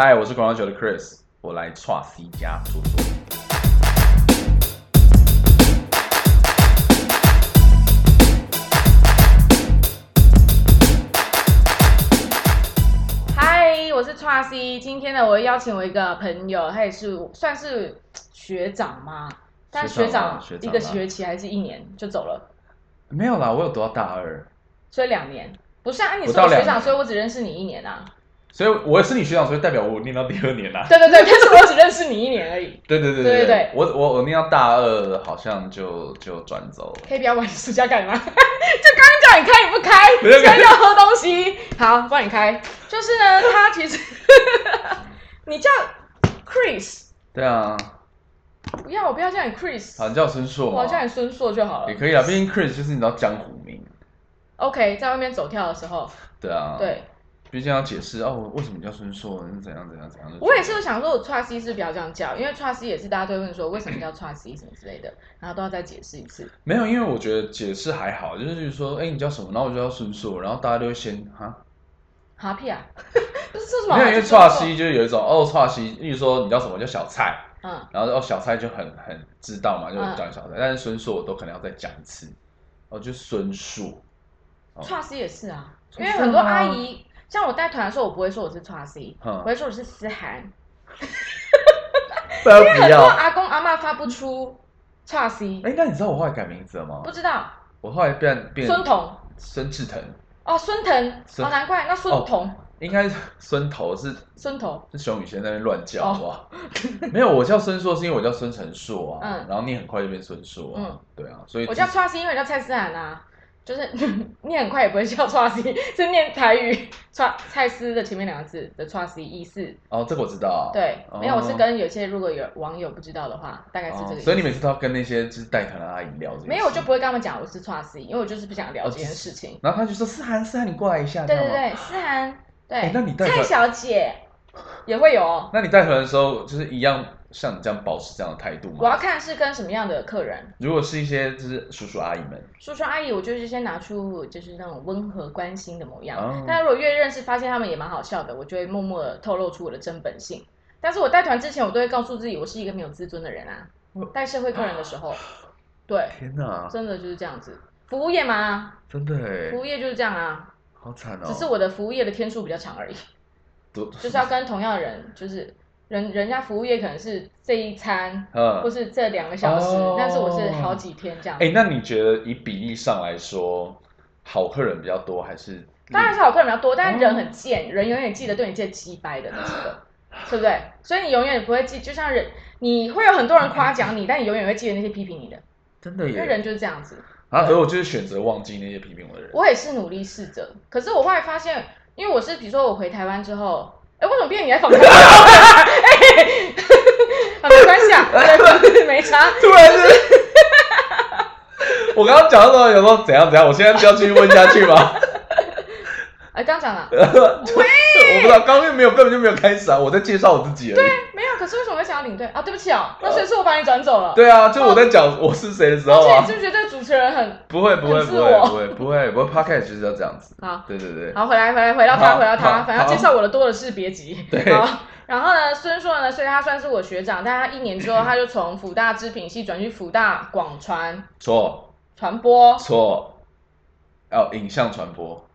嗨，我是广告九的 Chris，我来 Tra C 家坐坐。嗨，我是 t r C。今天呢，我邀请我一个朋友，他也是算是学长吗？但学学长一个啊学期还是一年就走了，没有啦，我有读到大二，所以两年。不是啊，你不到两是我学长，所以我只认识你一年啊。所以我是你学长，所以代表我念到第二年啦。对对对，但是我只认识你一年而已。对对对对对对我我我念到大二，好像就就转走了。可以不要玩暑假干嘛？就刚刚叫你开你不开，现在要喝东西。好，帮你开。就是呢，他其实 你叫 Chris，对啊，不要，我不要叫你 Chris，好，你叫我孙硕嘛我，叫你孙硕就好了也。可以啊，毕竟 Chris 就是你知道江湖名。OK，在外面走跳的时候，对啊，，对毕竟要解释哦，为什么你叫孙硕，是怎样怎样怎样。我也是想说，我 t r C 是不要这样叫，因为 t r C 也是大家都会问说为什么叫 t r C 什么之类的，然后都要再解释一次。没有，因为我觉得解释还好，就是说，哎，你叫什么？然后我就叫孙硕，然后大家都会先哈，哈屁啊，不是这什么？没有，因为这是什么串西就是有一种哦，串西，例如说你叫什么叫小蔡，嗯，然后哦小蔡就很很知道嘛，就嗯叫你小菜，但是孙硕我都可能要再讲一次，哦，就孙硕，哦 t r C 也是啊，因为很多阿姨，像我带团的时候，我不会说我是 t r C，嗯我会说我是思涵，因为很多。阿公阿妈发不出 t r C，哎，那你知道我后来改名字了吗不？知道我后来变变孙彤孙志腾，哦，孙腾孙哦，难怪那孙彤 应该是孙头是孙头是熊宇轩在那边乱叫，哦好不好？没有，我叫孙硕是因为我叫孙成硕啊，嗯然后你很快就变孙硕啊，嗯对啊，所以我叫 t r C，因为我叫蔡思涵啊。就是 念很快也不会叫 t r C，是念台语 t 蔡司的前面两个字的 t r C 意思。哦，这个我知道啊，对，哦没有，我是跟有些如果有网友不知道的话，大概是这个意思。哦所以你每次都要跟那些就是带团的阿姨聊这个，没有，我就不会跟他们讲我是 t r C，因为我就是不想聊哦这件事情。然后他就说思涵，思涵你过来一下，对对对，思涵，对，哎那你带团蔡小姐也会有哦。那你带团的时候就是一样像你这样保持这样的态度吗？我要看是跟什么样的客人，如果是一些就是叔叔阿姨们，叔叔阿姨，我就是先拿出就是那种温和关心的模样。哦。但如果越认识，发现他们也蛮好笑的，我就会默默的透露出我的真本性。但是我带团之前，我都会告诉自己，我是一个没有自尊的人啊。我。带社会客人的时候，对，天哪，真的就是这样子。服务业嘛，真的哎服，务业就是这样啊，好惨哦，只是我的服务业的天数比较长而已，就是要跟同样的人，就是人人家服务业可能是这一餐，嗯或是这两个小时，哦但是我是好几天这样。哎、那你觉得以比例上来说，好客人比较多还是？当然是好客人比较多，但是人哦很贱，人永远记得对你最鸡掰的那几个，对不对？所以你永远不会记，就像人，你会有很多人夸奖你，但你永远会记得那些批评你的，真的耶。因为人就是这样子。啊，可是我就是选择忘记那些批评我的人。我也是努力试着，可是我后来发现，因为我是比如说我回台湾之后，哎，为什么变你来访谈？哎，啊，没关系啊，没差。突然是，我刚刚讲的时候有时候怎样怎样，我现在就要继续问下去吗？哎，刚讲了，我不知道，刚刚没有根本就没有开始啊，我在介绍我自己而已。没有，可是为什么会想要领队啊？对不起哦，那所以是我把你转走了。对啊，就我在讲我是谁的时候啊而且你知，不觉得这个主持人很不会不会自不会我不会不会，不会 podcast 就是要这样子。好？对对对，好，回来回来回到他，回到他，反正介绍我的多的是，别急。对好，然后呢，孙硕呢，所以他算是我学长，但他一年之后，他就从辅大制品系转去辅大广传错传播，错，哦，影像传播，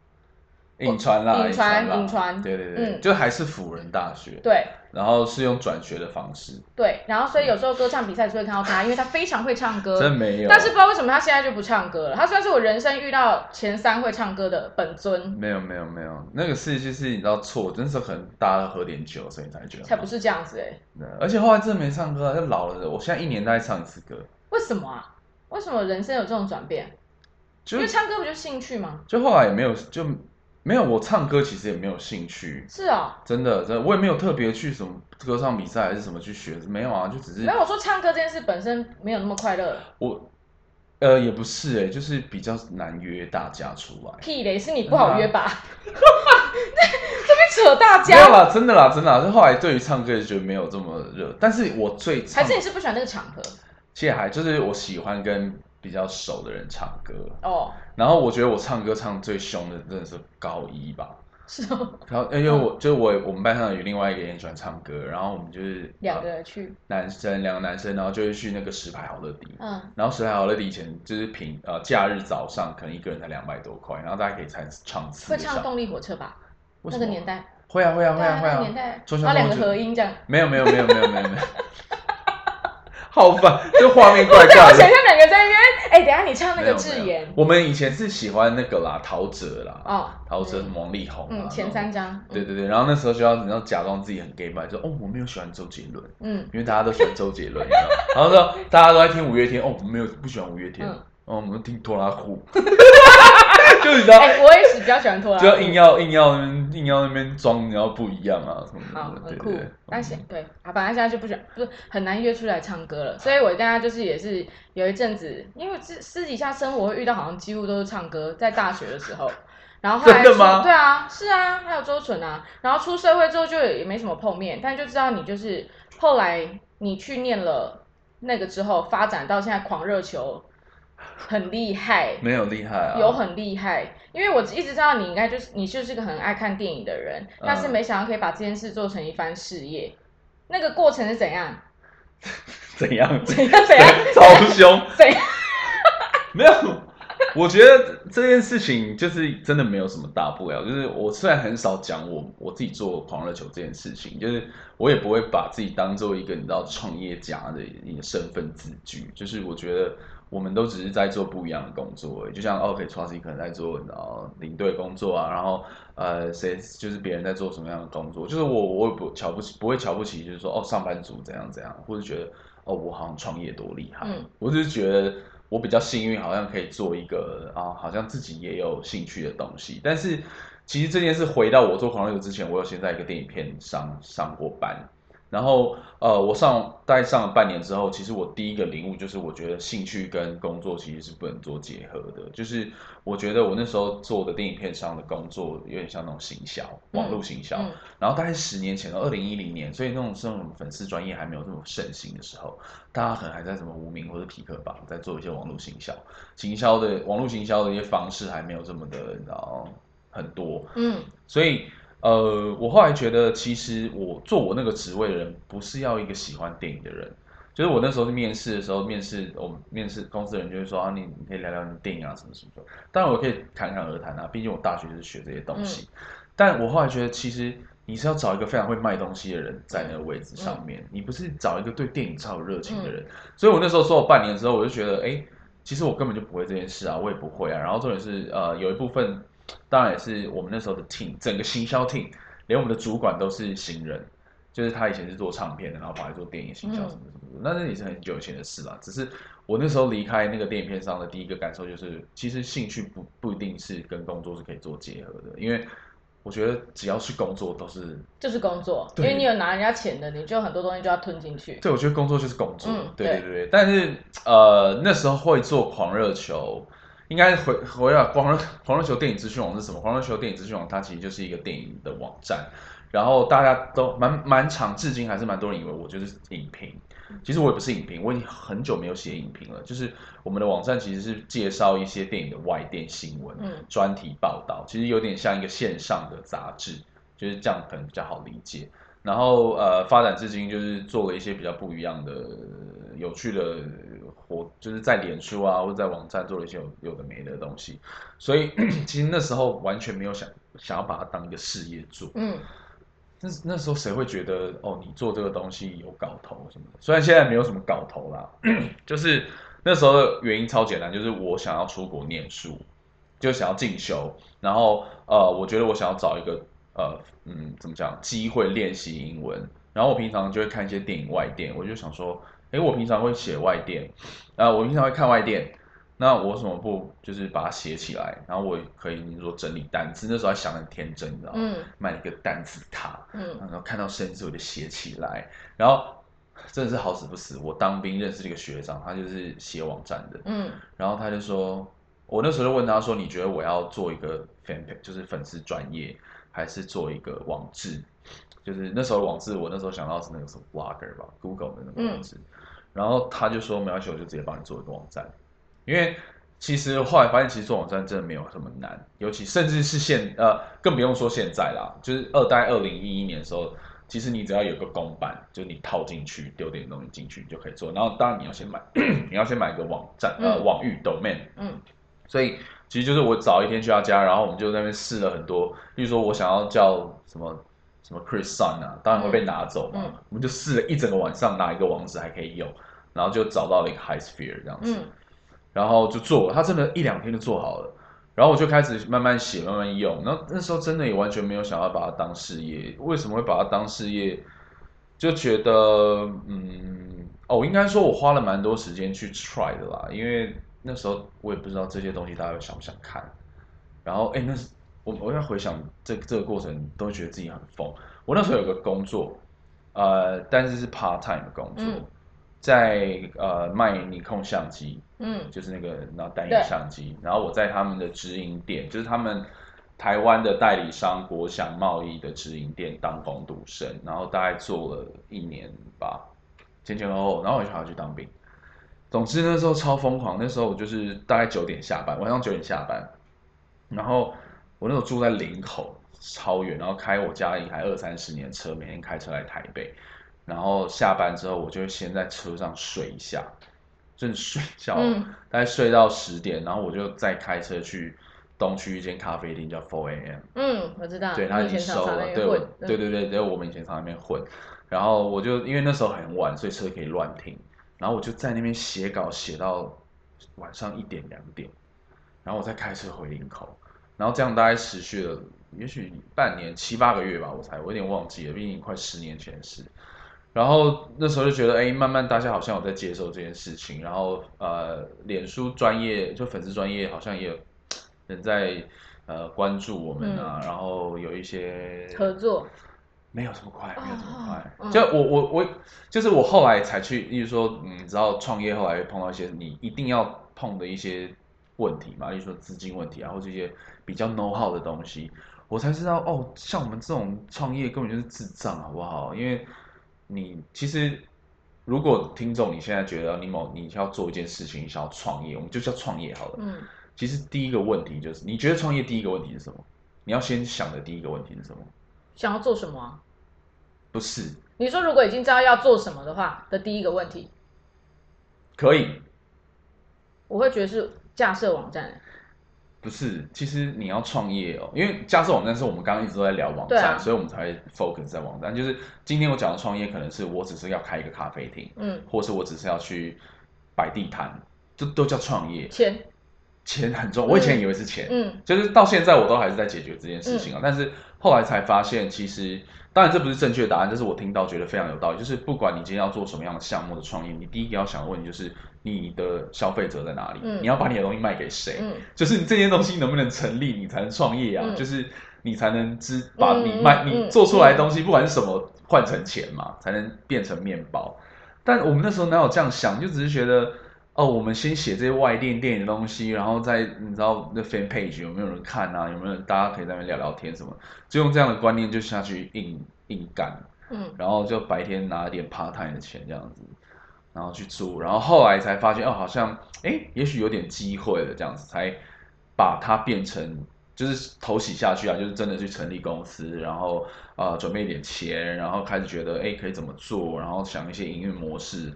影传啦，影传啦影传对对对，嗯就还是辅仁大学，对然后是用转学的方式，对，然后所以有时候歌唱比赛就会看到他，因为他非常会唱歌。真没有，但是不知道为什么他现在就不唱歌了。他算是我人生遇到前三会唱歌的本尊，没有没有没有，那个事就是你知道错，那时候可能大家都喝点酒，所以你才觉得才不是这样子哎、对而且后来真的没唱歌啊，就老了，我现在一年大概唱一次歌，为什么啊？为什么人生有这种转变？因为唱歌不就是兴趣吗？就后来也没有就没有我唱歌其实也没有兴趣，是啊、真的真的我也没有特别去什么歌唱比赛还是什么去学，没有啊，就只是没有我说唱歌这件事本身没有那么快乐。我呃也不是哎、就是比较难约大家出来。屁嘞，是你不好约吧？这边扯大家，没有啦，真的啦，真的啦。就后来对于唱歌就觉得没有这么热，但是我最唱还是你是不喜欢那个场合？其实还就是我喜欢跟比较熟的人唱歌，哦，然后我觉得我唱歌唱最凶的真的是高一吧，是哦，然后因为我就是我我们班上有另外一个也很喜欢唱歌，然后我们就是两个去，男生两个男生，然后就会去那个石牌好乐迪，嗯，然后石牌好乐迪以前就是平呃假日早上可能一个人才两百多块，然后大家可以唱唱四个小会唱动力火车吧？为什么那个年代，会啊会啊会对啊会那个年啊，代，周然后两个合音这样。没有没有没有没有没有没有，好烦，这画面怪怪的。我想。象两个在那边，哎，等一下你唱那个智妍，我们以前是喜欢那个啦，陶喆啦，哦，陶喆、嗯王力宏啊，嗯，前三张，对对对，然后那时候就要你要假装自己很 gay 吧，就哦我没有喜欢周杰伦，嗯，因为大家都喜欢周杰伦，然后说大家都在听五月天，哦我没有不喜欢五月天，嗯哦我们听拖拉库，就你知道，哎，我也是比较喜欢拖拉就要，硬要硬要那边硬要那边装，然后不一样啊什么好的，，对很酷对对。。但是对啊，反正现在就不喜欢，不是很难约出来唱歌了。所以我大家就是也是有一阵子，因为私私底下生活会遇到，好像几乎都是唱歌，在大学的时候。然后后来出真的吗对啊，是啊，还有周纯啊。然后出社会之后就也没什么碰面，但就知道你就是后来你去念了那个之后，发展到现在狂热球 很厉害，没有厉害啊，有很厉害，因为我一直知道你应该就是你就是个很爱看电影的人，嗯但是没想到可以把这件事做成一番事业。那个过程是怎样？怎样怎样？怎样？超凶，怎样？没有，我觉得这件事情就是真的没有什么大不了。就是我虽然很少讲我我自己做狂热球这件事情，就是我也不会把自己当做一个你知道创业家的一个身份自居。就是我觉得我们都只是在做不一样的工作而已，就像 OK 创新可能在做呃领队工作啊，然后呃谁就是别人在做什么样的工作，就是我我也不瞧不起，不会瞧不起，就是说哦上班族怎样怎样，或者觉得哦我好像创业多厉害，嗯我只是觉得我比较幸运，好像可以做一个啊，好像自己也有兴趣的东西。但是其实这件事回到我做狂热球之前，我有先在一个电影片上上过班。然后呃，我上大概上了半年之后，其实我第一个领悟就是，我觉得兴趣跟工作其实是不能做结合的。就是我觉得我那时候做的电影片上的工作有点像那种行销，网络行销。嗯然后大概十年前，二零一零年，所以那种这种粉丝专业还没有这么盛行的时候，大家可能还在什么无名或者匹克榜在做一些网络行销，行销的网络行销的一些方式还没有这么的，你知道很多，嗯所以呃，我后来觉得，其实我做我那个职位的人，不是要一个喜欢电影的人。就是我那时候面试的时候，面试我们面试公司的人就会说啊，你你可以聊聊你电影啊什么什么的。当然我可以侃侃而谈啊，毕竟我大学就是学这些东西。但我后来觉得，其实你是要找一个非常会卖东西的人在那个位置上面，你不是找一个对电影超有热情的人。所以我那时候做了半年之后，我就觉得，哎，其实我根本就不会这件事啊，我也不会啊。然后重点是，呃，有一部分当然也是我们那时候的 team，整个行销 team，连我们的主管都是行人，就是他以前是做唱片的，然后跑来做电影行销什么什么的，那那也是很久以前的事了。只是我那时候离开那个电影片商的第一个感受就是，其实兴趣不不一定是跟工作是可以做结合的，因为我觉得只要是工作都是，就是工作，因对为你有拿人家钱的，你就很多东西就要吞进去。对我觉得工作就是工作，对对对。但是呃那时候会做狂热球。应该回回到黄热狂热球电影资讯网是什么？黄热球电影资讯网它其实就是一个电影的网站，然后大家都蛮蛮长，至今还是蛮多人以为我就是影评。其实我也不是影评，我已经很久没有写影评了。就是我们的网站其实是介绍一些电影的外电新闻、嗯专题报道，其实有点像一个线上的杂志，就是这样可能比较好理解。然后呃，发展至今就是做了一些比较不一样的、有趣的活，就是在脸书啊或者在网站做了一些有有的没的东西。所以 其实那时候完全没有想想要把它当一个事业做。嗯那那时候谁会觉得哦，你做这个东西有搞头什么的？虽然现在没有什么搞头啦，就是那时候的原因超简单，就是我想要出国念书，就想要进修，然后呃，我觉得我想要找一个呃嗯怎么讲机会练习英文，然后我平常就会看一些电影外电，我就想说，诶，我平常会写外电，啊、我平常会看外电，那我为什么不就是把它写起来，然后我可以你说整理单词，那时候还想得很天真，你知道吗？嗯买了一个单词卡，嗯然后看到生字我就写起来，然后真的是好死不死，我当兵认识一个学长，他就是写网站的，嗯然后他就说，我那时候就问他说，你觉得我要做一个 fan page，就是粉丝专业，还是做一个网志？就是那时候网志，我那时候想到是那个什么 blogger 吧，Google 的那个网志，然后他就说没关系，我就直接帮你做一个网站，因为其实后来发现，其实做网站真的没有这么难，尤其甚至是现呃，更不用说现在啦，就是二代二零一一年的时候，其实你只要有个公版，就你套进去，丢点东西进去，你就可以做。然后当然你要先买，你要先买个网站，呃，嗯网域 domain，嗯。所以其实就是我早一天去他家，然后我们就在那边试了很多，例如说我想要叫什么什么 Chris Sun 啊，当然会被拿走嘛，我们就试了一整个晚上，哪一个网址还可以用，然后就找到了一个 High Sphere 这样子，嗯然后就做，他真的一两天就做好了。然后我就开始慢慢写，慢慢用。然后那时候真的也完全没有想要把它当事业。为什么会把它当事业？就觉得，嗯，哦，应该说我花了蛮多时间去 try 的啦，因为那时候我也不知道这些东西大家想不想看。然后，哎，那是我我要回想这这个过程，都觉得自己很疯。我那时候有个工作，呃，但是是 part time 的工作，嗯在呃卖尼控相机，嗯就是那个然后单对眼相机，然后我在他们的直营店，就是他们台湾的代理商国祥贸易的直营店当工读生，然后大概做了一年吧，前前后后，然后我就还要去当兵。总之那时候超疯狂，那时候我就是大概九点下班，晚上九点下班，然后我那时候住在林口，超远，然后开我家里还二三十年的车，每天开车来台北，然后下班之后我就先在车上睡一下，真的睡觉，嗯。大概睡到十点，然后我就再开车去东区一间咖啡厅叫 Four A.M。嗯，我知道，对他已经收了，对对对对对，我们以前常在那边混，然后我就因为那时候很晚，所以车可以乱停，然后我就在那边写稿写到晚上一点两点，然后我再开车回林口，然后这样大概持续了也许半年七八个月吧，我才我有点忘记了，毕竟快十年前的事。然后那时候就觉得，哎，慢慢大家好像有在接受这件事情，然后呃，脸书专业就粉丝专业好像也有人在呃关注我们啊，然后有一些合作，没有这么快，没有这么快。嗯就我我我，就是我后来才去，例如说，嗯，你知道创业后来碰到一些你一定要碰的一些问题嘛，例如说资金问题啊，或这些比较 know how 的东西，我才知道哦，像我们这种创业根本就是智障，好不好？因为你其实。如果听众你现在觉得你某你要做一件事情，你想要创业，我们就叫创业好了。嗯其实第一个问题就是，你觉得创业第一个问题是什么？你要先想的第一个问题是什么？想要做什么啊？不是，你说如果已经知道要做什么的话的第一个问题，可以，我会觉得是架设网站。不是，其实你要创业哦，因为架设网站是我们刚刚一直都在聊网站，啊所以我们才会 focus 在网站。就是今天我讲的创业，可能是我只是要开一个咖啡厅，嗯，或是我只是要去摆地摊，这都叫创业。钱，钱很重要，我以前以为是钱，嗯就是到现在我都还是在解决这件事情啊。但是后来才发现，其实当然这不是正确答案，这是我听到觉得非常有道理。就是不管你今天要做什么样的项目的创业，你第一个要想的问题就是你的消费者在哪里，嗯你要把你的东西卖给谁，嗯就是你这件东西能不能成立，你才能创业啊，嗯就是你才能知把嗯你卖、你做出来的东西，不管是什么换成钱嘛，才能变成面包。但我们那时候哪有这样想，就只是觉得。哦，我们先写这些外电电影的东西，然后再你知道那 fan page 有没有人看啊？有没有人大家可以在那边聊聊天什么？就用这样的观念就下去硬硬干，嗯然后就白天拿一点 part time 的钱这样子，然后去租，然后后来才发现哦，好像哎，也许有点机会了，这样子才把它变成就是投洗下去啊，就是真的去成立公司，然后呃准备一点钱，然后开始觉得哎可以怎么做，然后想一些营运模式，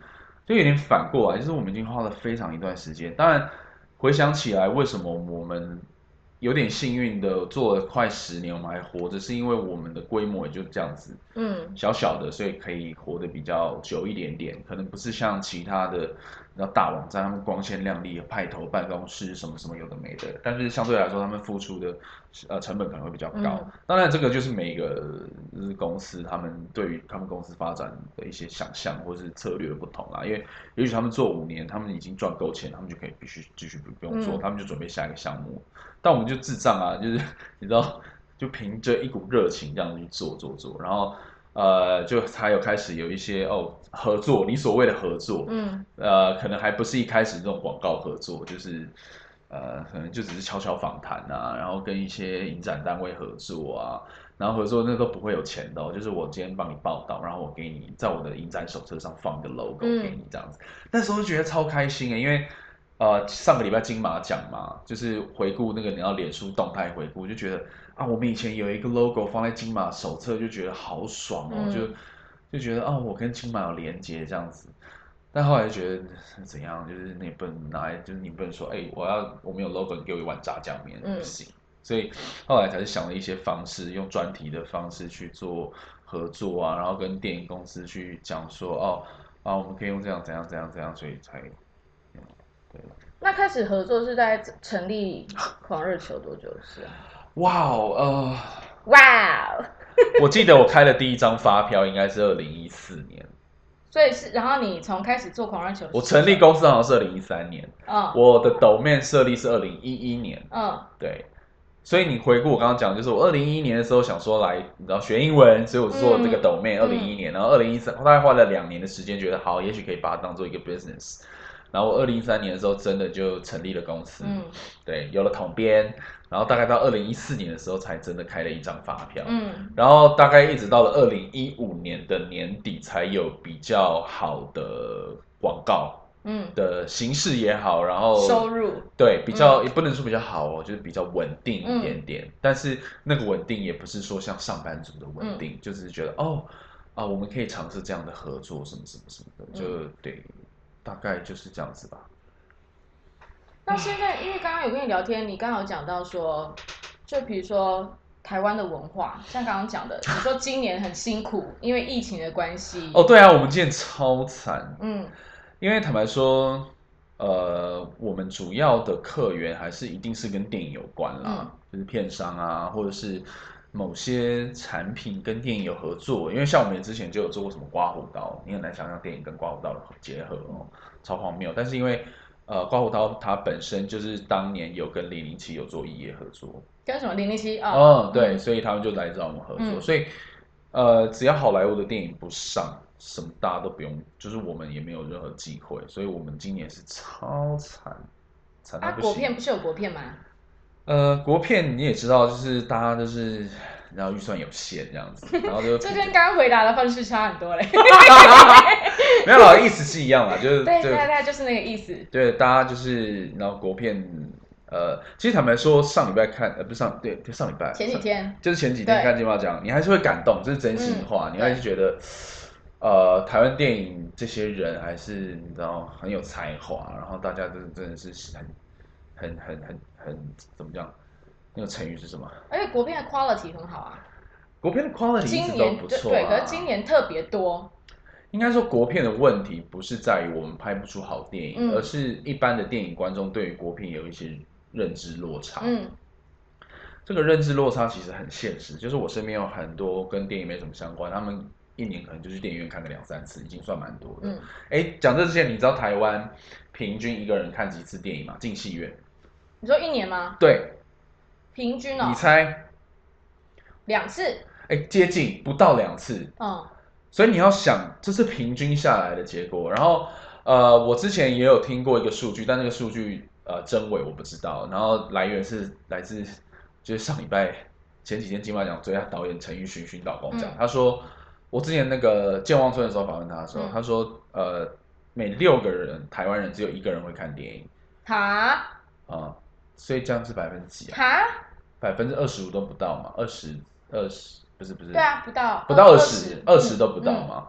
就有点反过来，就是我们已经花了非常一段时间。当然回想起来，为什么我们有点幸运的做了快十年，我们还活着，是因为我们的规模也就这样子，嗯小小的，所以可以活得比较久一点点。可能不是像其他的那大网站，他们光鲜亮丽、派头办公室什么什么有的没的，但是相对来说，他们付出的呃成本可能会比较高。嗯当然，这个就是每个就是公司他们对于他们公司发展的一些想象或是策略的不同啦。因为也许他们做五年，他们已经赚够钱，他们就可以必须继续不不用做，嗯他们就准备下一个项目。但我们就智障啊，就是你知道，就凭着一股热情这样去做做做，然后呃，就才有开始有一些哦合作，你所谓的合作，嗯呃，可能还不是一开始这种广告合作，就是呃，可能就只是悄悄访谈啊，然后跟一些影展单位合作啊，然后合作那都不会有钱的、哦，就是我今天帮你报道，然后我给你在我的影展手册上放一个 logo 嗯给你这样子，那时候就觉得超开心诶，因为呃上个礼拜金马奖嘛，就是回顾那个你要脸书动态回顾，就觉得啊，我们以前有一个 logo 放在金马手册，就觉得好爽哦，嗯就就觉得啊，我跟金马有连接这样子。但后来就觉得怎样，就是你不能拿来，就是你不能说，哎、我要我们有 logo，你给我一碗炸酱面，嗯不行。所以后来才是想了一些方式，用专题的方式去做合作啊，然后跟电影公司去讲说，哦，啊，我们可以用这样怎样怎样怎样，所以才，嗯对，那开始合作是在成立狂热球多久的事啊？哇哦，呃，哇哦！我记得我开的第一张发票应该是二零一四年，所以是，然后你从开始做狂热球我成立公司好像是二零一三年，嗯。我的 domain 设立是二零一一年，嗯。对，所以你回顾我刚刚讲，就是我二零一一年的时候想说来，你知道学英文，所以我做这个嗯。domain 二零一一年，然后二零一三大概花了两年的时间，觉得好，也许可以把它当做一个 business。然后我二零一三年的时候真的就成立了公司，嗯。对，有了统编，然后大概到二零一四年的时候才真的开了一张发票，嗯。然后大概一直到了二零一五年的年底才有比较好的广告嗯，的形式也好，然后收入。对，比较、也不能说比较好哦，就是比较稳定嗯一点点。但是那个稳定也不是说像上班族的稳嗯。定，就是觉得哦啊，我们可以尝试这样的合作，什么什么什么的，就、嗯对，大概就是这样子吧。那现在，因为刚刚有跟你聊天，你刚好讲到说，就比如说台湾的文化，像刚刚讲的，你说今年很辛苦，因为疫情的关系。哦，对啊，我们今年超惨，嗯因为坦白说，呃，我们主要的客源还是一定是跟电影有关啦，嗯就是片商啊，或者是某些产品跟电影有合作。因为像我们之前就有做过什么刮胡刀，你很难想象电影跟刮胡刀的结合哦，超荒谬。但是因为呃，刮胡刀它本身就是当年有跟零零七有做异业合作，跟什么零零七啊？哦，对，嗯所以他们就来找我们合作，嗯所以呃，只要好莱坞的电影不上，什么大家都不用，就是我们也没有任何机会，所以我们今年是超惨，惨不行。国片不是有国片吗？呃，国片你也知道，就是大家就是然后预算有限这样子，然后就这跟刚刚回答的方式差很多嘞。没有啦，意思是一样啦，就是对就对对，就是那个意思。对，大家就是然后国片，呃，其实坦白说，上礼拜看，呃，不是上对，就上礼拜前几天，就是前几天看金马奖，你还是会感动，这是真心话，嗯你还是觉得，呃，台湾电影这些人还是你知道很有才华，然后大家真的真的是很很很很很怎么讲？那个成语是什么？而且国片的 quality 很好啊，国片的 quality 一今直都年不错啊。可是今年特别多。应该说国片的问题不是在于我们拍不出好电影，嗯而是一般的电影观众对于国片有一些认知落差。嗯这个认知落差其实很现实，就是我身边有很多跟电影没什么相关，他们一年可能就去电影院看个两三次，已经算蛮多的。嗯，哎、讲这之前，你知道台湾平均一个人看几次电影吗？进戏院？你说一年吗？对，平均哦你，猜？两次。哎、接近不到两次，嗯所以你要想，这是平均下来的结果。然后，呃，我之前也有听过一个数据，但那个数据呃真伪我不知道。然后来源是来自就是上礼拜前几天金马奖最佳导演陈奕迅迅导跟我讲，嗯他说我之前那个健忘村的时候访问他的时候，嗯他说呃每六个人台湾人只有一个人会看电影哈啊、所以这样是百分之几啊？哈，百分之二十五都不到嘛？二十二十不是不是？对啊，不到不到二十十，，二十都不到嗯。嘛。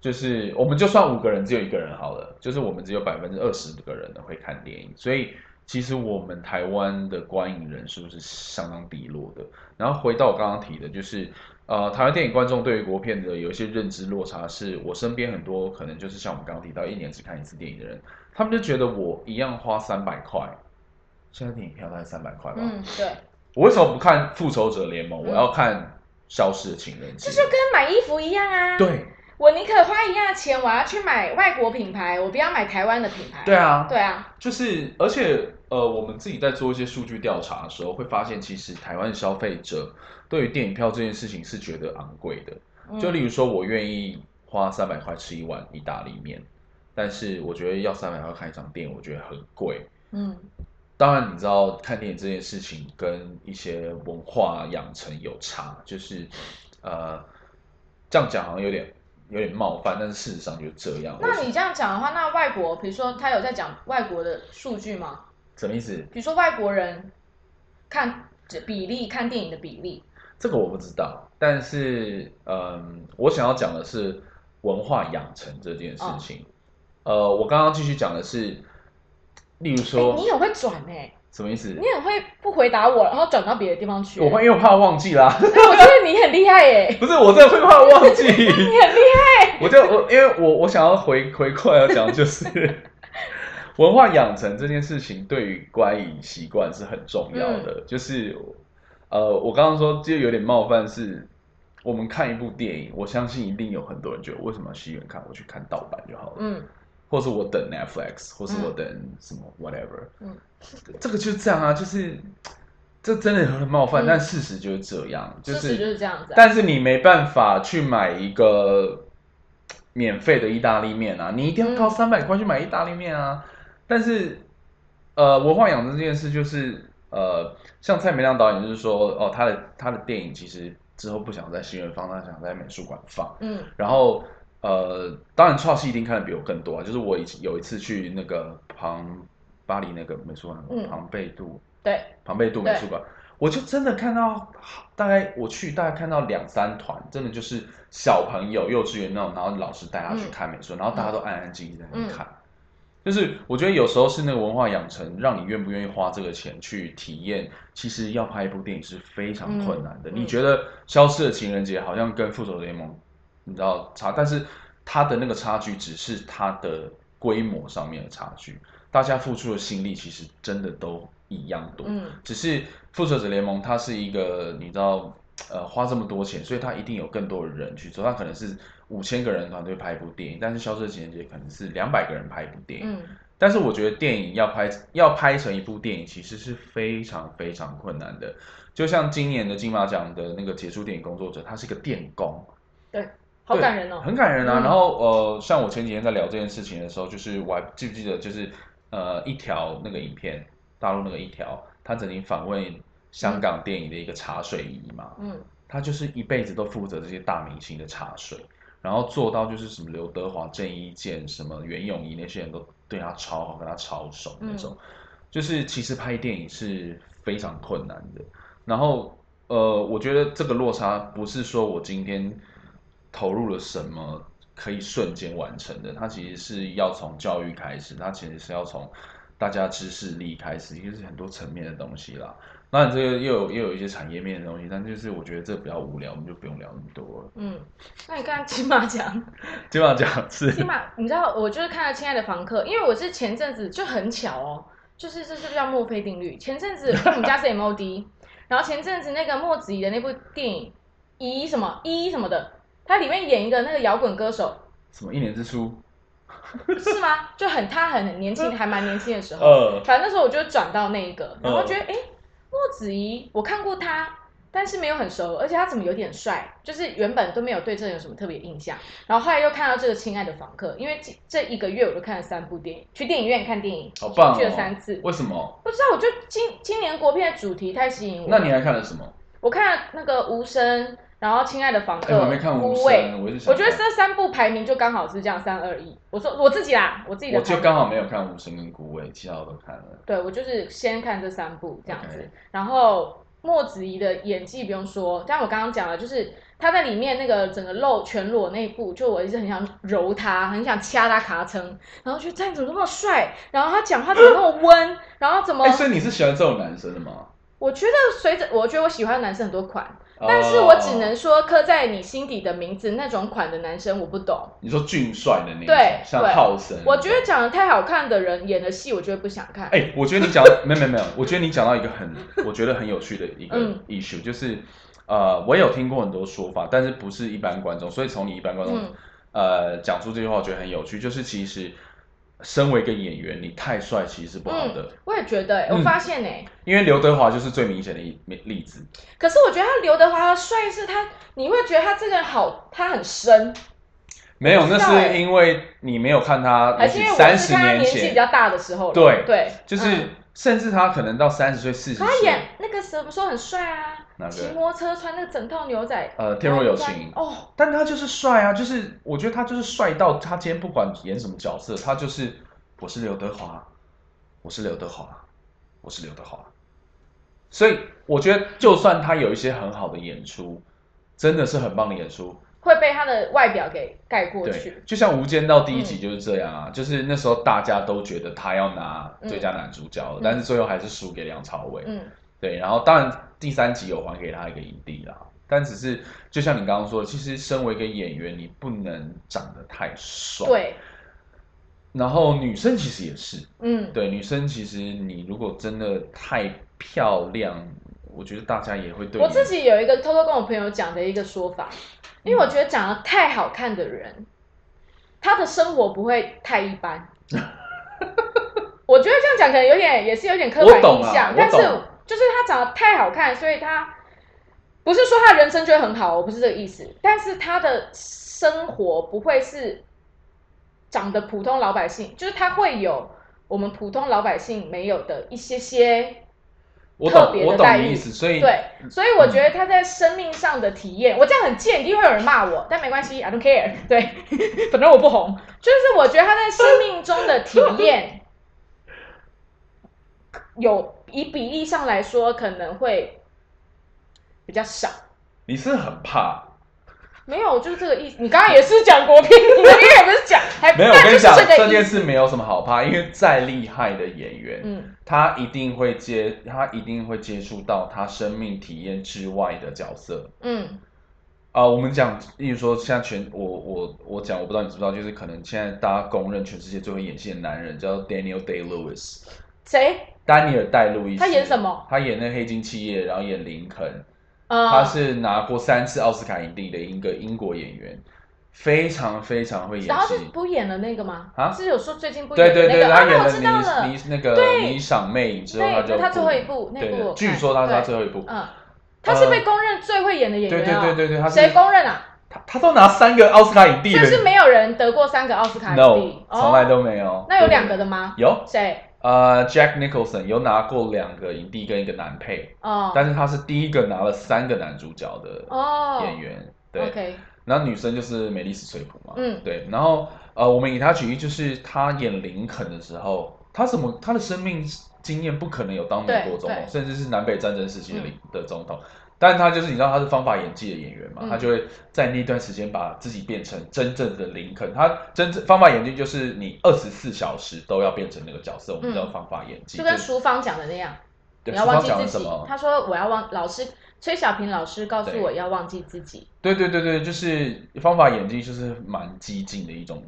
就是我们就算五个人只有一个人好了，就是我们只有百分之二十个人会看电影，所以其实我们台湾的观影人数是相当低落的。然后回到我刚刚提的，就是呃，台湾电影观众对于国片的有一些认知落差，是我身边很多可能就是像我们刚刚提到一年只看一次电影的人，他们就觉得我一样花三百块，现在电影票大概三百块吧，嗯，对，我为什么不看复仇者联盟？嗯我要看消失的情人节这。就跟买衣服一样啊。，对我宁可花一样的钱，我要去买外国品牌，我不要买台湾的品牌。对啊，对啊，就是而且呃，我们自己在做一些数据调查的时候，会发现其实台湾消费者对于电影票这件事情是觉得昂贵的。嗯就例如说，我愿意花三百块吃一碗意大利面，但是我觉得要三百块看一场电影，我觉得很贵。嗯当然，你知道看电影这件事情跟一些文化养成有差，就是呃，这样讲好像有点有点冒犯，但是事实上就是这样。那你这样讲的话，那外国，比如说他有在讲外国的数据吗？什么意思？比如说外国人看比例看电影的比例，这个我不知道。但是，嗯，我想要讲的是文化养成这件事情。呃，我刚刚继续讲的是，例如说，你很会转哎，什么意思？你很会不回答我，然后转到别的地方去。我会，因为怕忘记啦。我觉得你很厉害耶。不是，我真的会怕忘记。你很厉害。我就我，因为我我想要回回过来要讲，就是 文化养成这件事情对于观影习惯是很重要的。就是，呃，我刚刚说就有点冒犯，是我们看一部电影，我相信一定有很多人觉得，为什么要戏院看，我去看盗版就好了。嗯。或是我等 Netflix，或是我等什么 whatever，嗯，这个就是这样啊，就是这真的很冒犯，但事实就是这样，就是就是这样子。但是你没办法去买一个免费的意大利面啊，你一定要掏三百块去买意大利面啊。但是，呃，文化养成这件事就是，呃，像蔡明亮导演就是说，哦，他的他的电影其实之后不想在新院放，他想在美术馆放，嗯，然后。呃，当然，创戏一定看的比我更多啊。就是我以有一次去那个庞巴黎那个美术馆，庞贝杜，对，庞贝杜美术馆，我就真的看到，大概我去大概看到两三团，真的就是小朋友幼稚园那种，然后老师带他去看美术，然后大家都安安静静在那看。就是我觉得有时候是那个文化养成，让你愿不愿意花这个钱去体验。其实要拍一部电影是非常困难的。你觉得《消失的情人节》好像跟《复仇者联盟》？你知道差，但是它的那个差距只是它的规模上面的差距，大家付出的心力其实真的都一样多。嗯，只是复仇者联盟它是一个你知道，呃，花这么多钱，所以它一定有更多的人去做。它可能是五千个人团队拍一部电影，但是消失的情人节可能是两百个人拍一部电影。嗯，但是我觉得电影要拍要拍成一部电影，其实是非常非常困难的。就像今年的金马奖的那个杰出电影工作者，他是一个电工。对。好感人哦，很感人啊。然后呃，像我前几天在聊这件事情的时候，就是我还记不记得，就是呃一条那个影片，大陆那个一条，他曾经访问香港电影的一个茶水姨嘛，嗯，他就是一辈子都负责这些大明星的茶水，然后做到就是什么刘德华、郑伊健、什么袁咏仪那些人都对他超好，跟他超熟那种。就是其实拍电影是非常困难的。然后呃，我觉得这个落差不是说我今天。投入了什么可以瞬间完成的？它其实是要从教育开始，它其实是要从大家知识力开始，也是很多层面的东西啦。当然，这个又有又有一些产业面的东西，但就是我觉得这比较无聊，我们就不用聊那么多了。嗯，那你看金马奖，金马奖是金马，你知道我就是看了《亲爱的房客》，因为我是前阵子就很巧哦，就是这是叫墨菲定律。前阵子我们家是 MOD，然后前阵子那个墨子怡的那部电影一什么一什么的。他里面演一个那个摇滚歌手，什么一年之初，是吗？就很他很年轻，还蛮年轻的时候。呃，反正那时候我就转到那一个，然后觉得哎，莫子仪，我看过他，但是没有很熟，而且他怎么有点帅？就是原本都没有对这人有什么特别印象，然后后来又看到这个《亲爱的访客》，因为这这一个月我都看了三部电影，去电影院看电影，好棒，去了三次。为什么？不知道，我就今今年国片的主题太吸引我。那你还看了什么？我看了那个《无声》。然后，亲爱的房客，孤味，我觉得这三部排名就刚好是这样，三二一。我说我自己啦，我自己的。我就刚好没有看无声跟孤味，其他我都看了。对，我就是先看这三部这样子。然后莫子仪的演技不用说，但我刚刚讲了，就是他在里面那个整个露全裸那一部，就我一直很想揉他，很想掐他卡层，然后觉得他怎么那么帅，然后他讲话怎么那么温，然后怎么？所以你是喜欢这种男生的吗？我觉得随着，我觉得我喜欢的男生很多款。但是我只能说，刻在你心底的名字那种款的男生我不懂。你说俊帅的那种，对，像浩森。我觉得长得太好看的人演的戏，我觉得不想看。哎，我觉得你讲没有没有没有，我觉得你讲到一个很，我觉得很有趣的一个 issue，就是呃，我有听过很多说法，但是不是一般观众，所以从你一般观众呃讲出这句话，我觉得很有趣，就是其实。身为一个演员，你太帅其实是不好的。我也觉得，我发现哎，因为刘德华就是最明显的一例子。可是我觉得他刘德华的帅是他，你会觉得他这个人好，他很深。没有，那是因为你没有看他，还是因为三十年年纪比较大的时候。对对，就是甚至他可能到三十岁、四十岁，他演那个什么时候很帅啊骑摩托车穿那个整套牛仔，呃，天若有情，哦，但他就是帅啊，就是我觉得他就是帅到他今天不管演什么角色，他就是我是刘德华，我是刘德华，我是刘德华。所以我觉得，就算他有一些很好的演出，真的是很棒的演出，会被他的外表给盖过去，。就像《无间道》第一集就是这样啊，就是那时候大家都觉得他要拿最佳男主角了，嗯但是最后还是输给梁朝伟。嗯，对，然后当然第三集有还给他一个影帝啦，但只是就像你刚刚说的，其实身为一个演员，你不能长得太帅。。对，然后女生其实也是，嗯，对女生其实你如果真的太漂亮，我觉得大家也会对你我自己有一个偷偷跟我朋友讲的一个说法，因为我觉得长得太好看的人，他的生活不会太一般。我觉得这样讲可能有点，也是有点刻板印象，我但是就是他长得太好看，所以他不是说他人生就会很好，我不是这个意思，但是他的生活不会是长得普通老百姓，就是他会有我们普通老百姓没有的一些些我特别的待遇懂意思，所以对，所以我觉得他在生命上的体验，我这样很贱，一定会有人骂我，但没关系，I don't care。对，反正我不红，就是我觉得他在生命中的体验，有以比例上来说可能会比较少。你是很怕。没有，就是这个意思。你刚刚也是讲国片，你那边 也不是讲，还没有，我跟你讲，这件事没有什么好怕，因为再厉害的演员，嗯，他一定会接，他一定会接触到他生命体验之外的角色。嗯啊、我们讲，例如说，像全我我我讲，我不知道你知不知道，就是可能现在大家公认全世界最会演戏的男人叫 Daniel Day Lewis，谁？丹尼尔戴路易斯。他演什么？他演那《黑金企业》，然后演林肯。呃，他是拿过三次奥斯卡影帝的一个英国演员，非常非常会演然后是戏。不演了那个吗？啊是有说最近不对对对，演的那个啊，他演了那我知道了你。你那个迷你赏魅影之后，他就他最后一部那对对部据说他是他最后一部。嗯，他是被公认最会演的演对员啊。对对对对，他是谁公认啊？他他都拿三个奥斯卡影帝了是没有人得过三个奥斯卡影帝，哦从来都没有。那有两个的吗？有，谁？呃，Jack Nicholson 有拿过两个影帝跟一个男配，哦，但是他是第一个拿了三个男主角的哦，演员。对然后女生就是美丽史翠普嘛，嗯对，然后呃，我们以她举例，就是她演林肯的时候，她什么，她的生命经验不可能有当美国总统，甚至是南北战争时期的嗯、的总统，但是她就是你知道他是方法演技的演员嘛，嗯她就会在那段时间把自己变成真正的林肯，他真正方法演技就是你二十四小时都要变成那个角色，我们嗯叫方法演技，就跟淑芳讲的那样，对你要忘记自己？他说我要忘，老师崔小平老师告诉我要忘记自己。对对对对，就是方法演技就是蛮激进的一种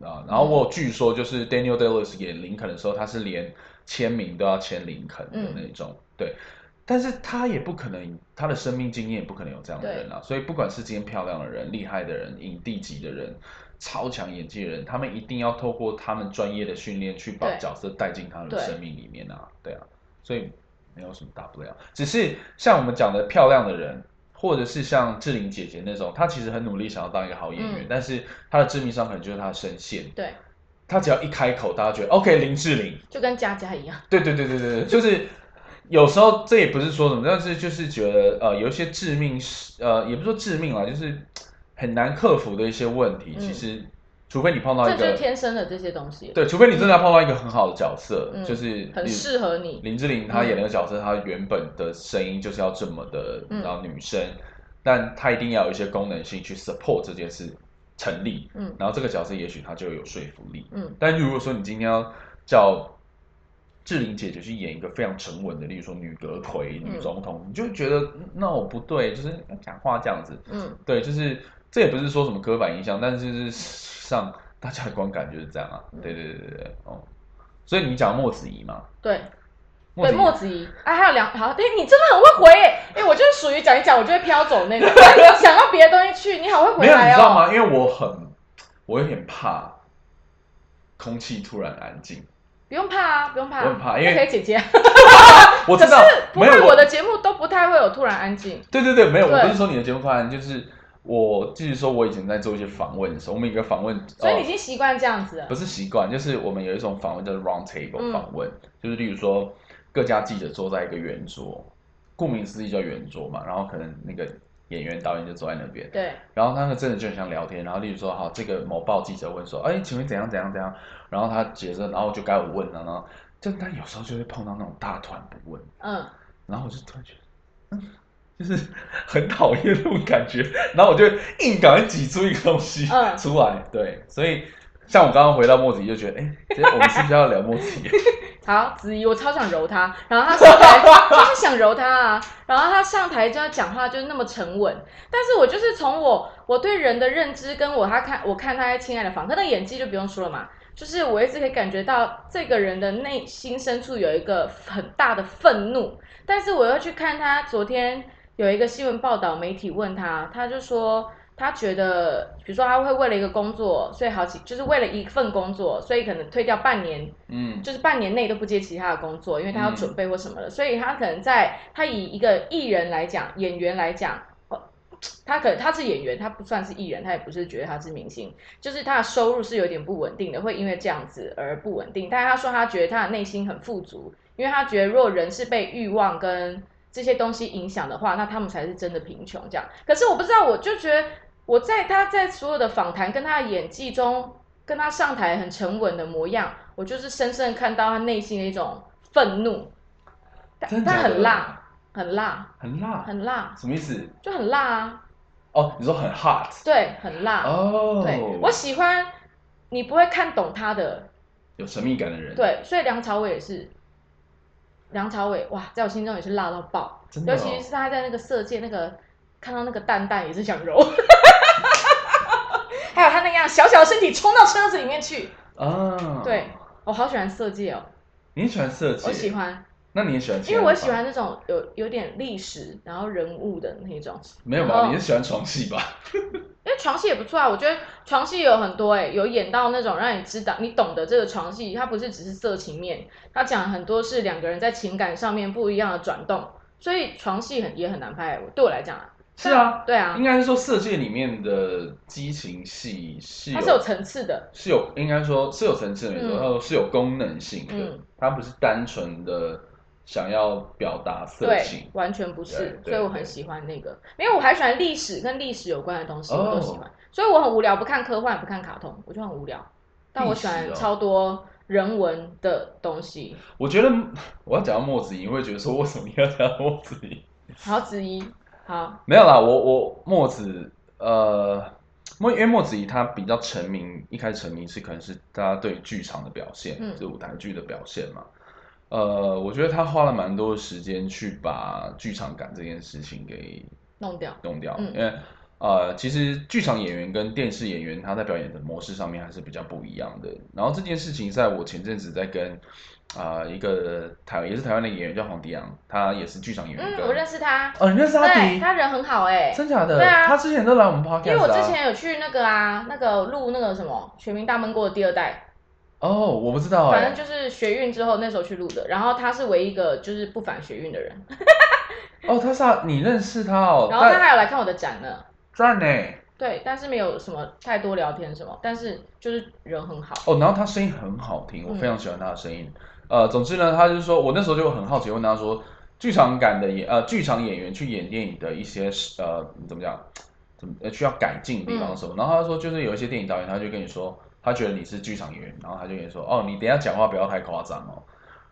啊。然后我据说就是 Daniel Day Lewis 演林肯的时候，他是连签名都要签林肯的嗯那种。对，但是他也不可能，他的生命经验也不可能有这样的人啊。所以不管是今天漂亮的人、厉害的人、影帝级的人、超强演技的人，他们一定要透过他们专业的训练去把角色带进他们的生命里面啊。对啊，所以没有什么大不了，只是像我们讲的漂亮的人。或者是像志玲姐姐那种，她其实很努力想要当一个好演员，嗯但是她的致命伤可能就是她的声线。对，她只要一开口，大家觉得 OK 林志玲，就跟佳佳一样。对对对对对对，就是有时候这也不是说什么，但是就是觉得呃有一些致命呃也不是说致命啦，就是很难克服的一些问题，嗯。其实除非你碰到这就是一个天生的这些东西，对，除非你真的碰到一个很好的角色，嗯就是很适合你。林志玲她演那个角色，她原本的声音就是要这么的，嗯。然后女生，但她一定要有一些功能性去 support 这件事成立，嗯。然后这个角色也许她就有说服力。嗯。但如果说你今天要叫志玲姐姐去演一个非常沉稳的，例如说女阁魁、女嗯。总统，你就会觉得嗯那我不对，就是讲话这样子，嗯，对，就是这也不是说什么刻板印象，但是就是上大家的观感就是这样对对对对对，哦，所以你讲莫子怡嘛，对。对，莫子仪莫子仪。啊，还有两好，哎，你真的很会回哎，哎，我就是属于讲一讲，我就会飘走那个，想到别的东西去，你好会回没有，来哦。你知道吗？因为我很，我有点怕空气突然安静。不用怕啊，不用怕啊，我很怕因为可以姐姐。我知道不没有会，我的节目都不太会有突然安静。对对对，没有，我不是说你的节目突然，就是我继续说，我以前在做一些访问的时候，我们有一个访问，所以你已哦经习惯这样子了不。是习惯，就是我们有一种访问叫做 round table 嗯访问，就是例如说，各家记者坐在一个圆桌，顾名思义叫圆桌嘛，然后可能那个演员导演就坐在那边，对，然后那个真的就很像聊天，然后例如说，好，这个某报记者问说，哎，请问怎样怎样怎样，然后他接着，然后就该我问了，然后就但有时候就会碰到那种大团不问，嗯，然后我就突然觉得，嗯，就是很讨厌那种感觉，然后我就硬赶快挤出一个东西嗯。出来，对，所以像我刚刚回到莫迪就觉得，哎，这我们是不是要聊莫子仪？好，子怡，我超想揉他，然后他上台就是想揉他啊，然后他上台就要讲话就是那么沉稳，但是我就是从我我对人的认知跟我他看我看他在《亲爱的访客》的演技就不用说了嘛，就是我一直可以感觉到这个人的内心深处有一个很大的愤怒，但是我又去看他昨天有一个新闻报道，媒体问他，他就说。他觉得，比如说他会为了一个工作，所以好几就是为了一份工作，所以可能推掉半年嗯。就是半年内都不接其他的工作，因为他要嗯准备或什么的，所以他可能在他以一个艺人来讲，演员来讲，哦，他可能他是演员，他不算是艺人，他也不是觉得他是明星，就是他的收入是有点不稳定的，会因为这样子而不稳定。但是他说他觉得他的内心很富足，因为他觉得如果人是被欲望跟这些东西影响的话，那他们才是真的贫穷。这样，可是我不知道，我就觉得我在他在所有的访谈跟他的演技中，跟他上台很沉稳的模样，我就是深深看到他内心的一种愤怒，真的假的？很辣，很辣，很辣，很辣，什么意思？就很辣啊，哦，你说很 hot 对，很辣。哦，对我喜欢你不会看懂他的，有神秘感的人，，对，所以梁朝伟也是，梁朝伟哇，在我心中也是辣到爆，哦尤其是他在那个色戒那个看到那个蛋蛋也是想揉，还有他那样小小的身体冲到车子里面去，啊，对，我好喜欢色戒哦，你喜欢色戒？我喜，欢，那你也喜欢？因为我喜欢，那种有有点历史然后人物的那种，没有吧？你是喜欢床戏吧？因为床戏也不错啊，我觉得床戏有很多哎、有演到那种让你知道你懂得这个床戏，它不是只是色情面，它讲很多是两个人在情感上面不一样的转动，所以床戏很也很难拍，对我来讲啊，是啊，对啊应，该是说色戒里面的激情戏是它是有层次的，是有，应该说是有层次的，没错，嗯它说是有功能性的嗯，它不是单纯的想要表达色情，。完全不是，所以我很喜欢那个，因为我还喜欢历史跟历史有关的东西，我都喜哦欢，所以我很无聊，不看科幻，不看卡通，我就很无聊，但我喜欢超多人文的东西。我觉得我要讲到墨子怡，你会觉得说为什么你要讲到墨子怡？好，子怡，好，没有啦，我我墨子呃，墨因为墨子怡她比较成名，一开始成名是可能是大家对剧场的表现，嗯就舞台剧的表现嘛。呃，我觉得他花了蛮多时间去把剧场感这件事情给弄掉，弄掉，嗯因为呃，其实剧场演员跟电视演员他在表演的模式上面还是比较不一样的。然后这件事情在我前阵子在跟啊、一个台也是台湾的演员叫黄迪阳，他也是剧场演员嗯，我认识他，哦，你认识阿对，迪？他人很好哎、真假的？对啊他之前都来我们 podcast 因为我之啊前有去那个啊，那个录那个什么《全民大闷锅》的第二代，哦，我不知道哎、反正就是学运之后那时候去录的，然后他是唯一一个就是不反学运的人，哦，他是啊你认识他哦？然后他还有来看我的展呢，赞呢。对，但是没有什么太多聊天什么，但是就是人很好，哦，然后他声音很好听，我嗯非常喜欢他的声音。呃，总之呢，他就是说我那时候就很好奇，问他说，剧场感的演呃剧场演员去演电影的一些呃怎么讲，怎么呃需要改进的地方是什么？然后他说就是有一些电影导演他就跟你说，他觉得你是剧场演员，然后他就跟你说，哦，你等一下讲话不要太夸张哦。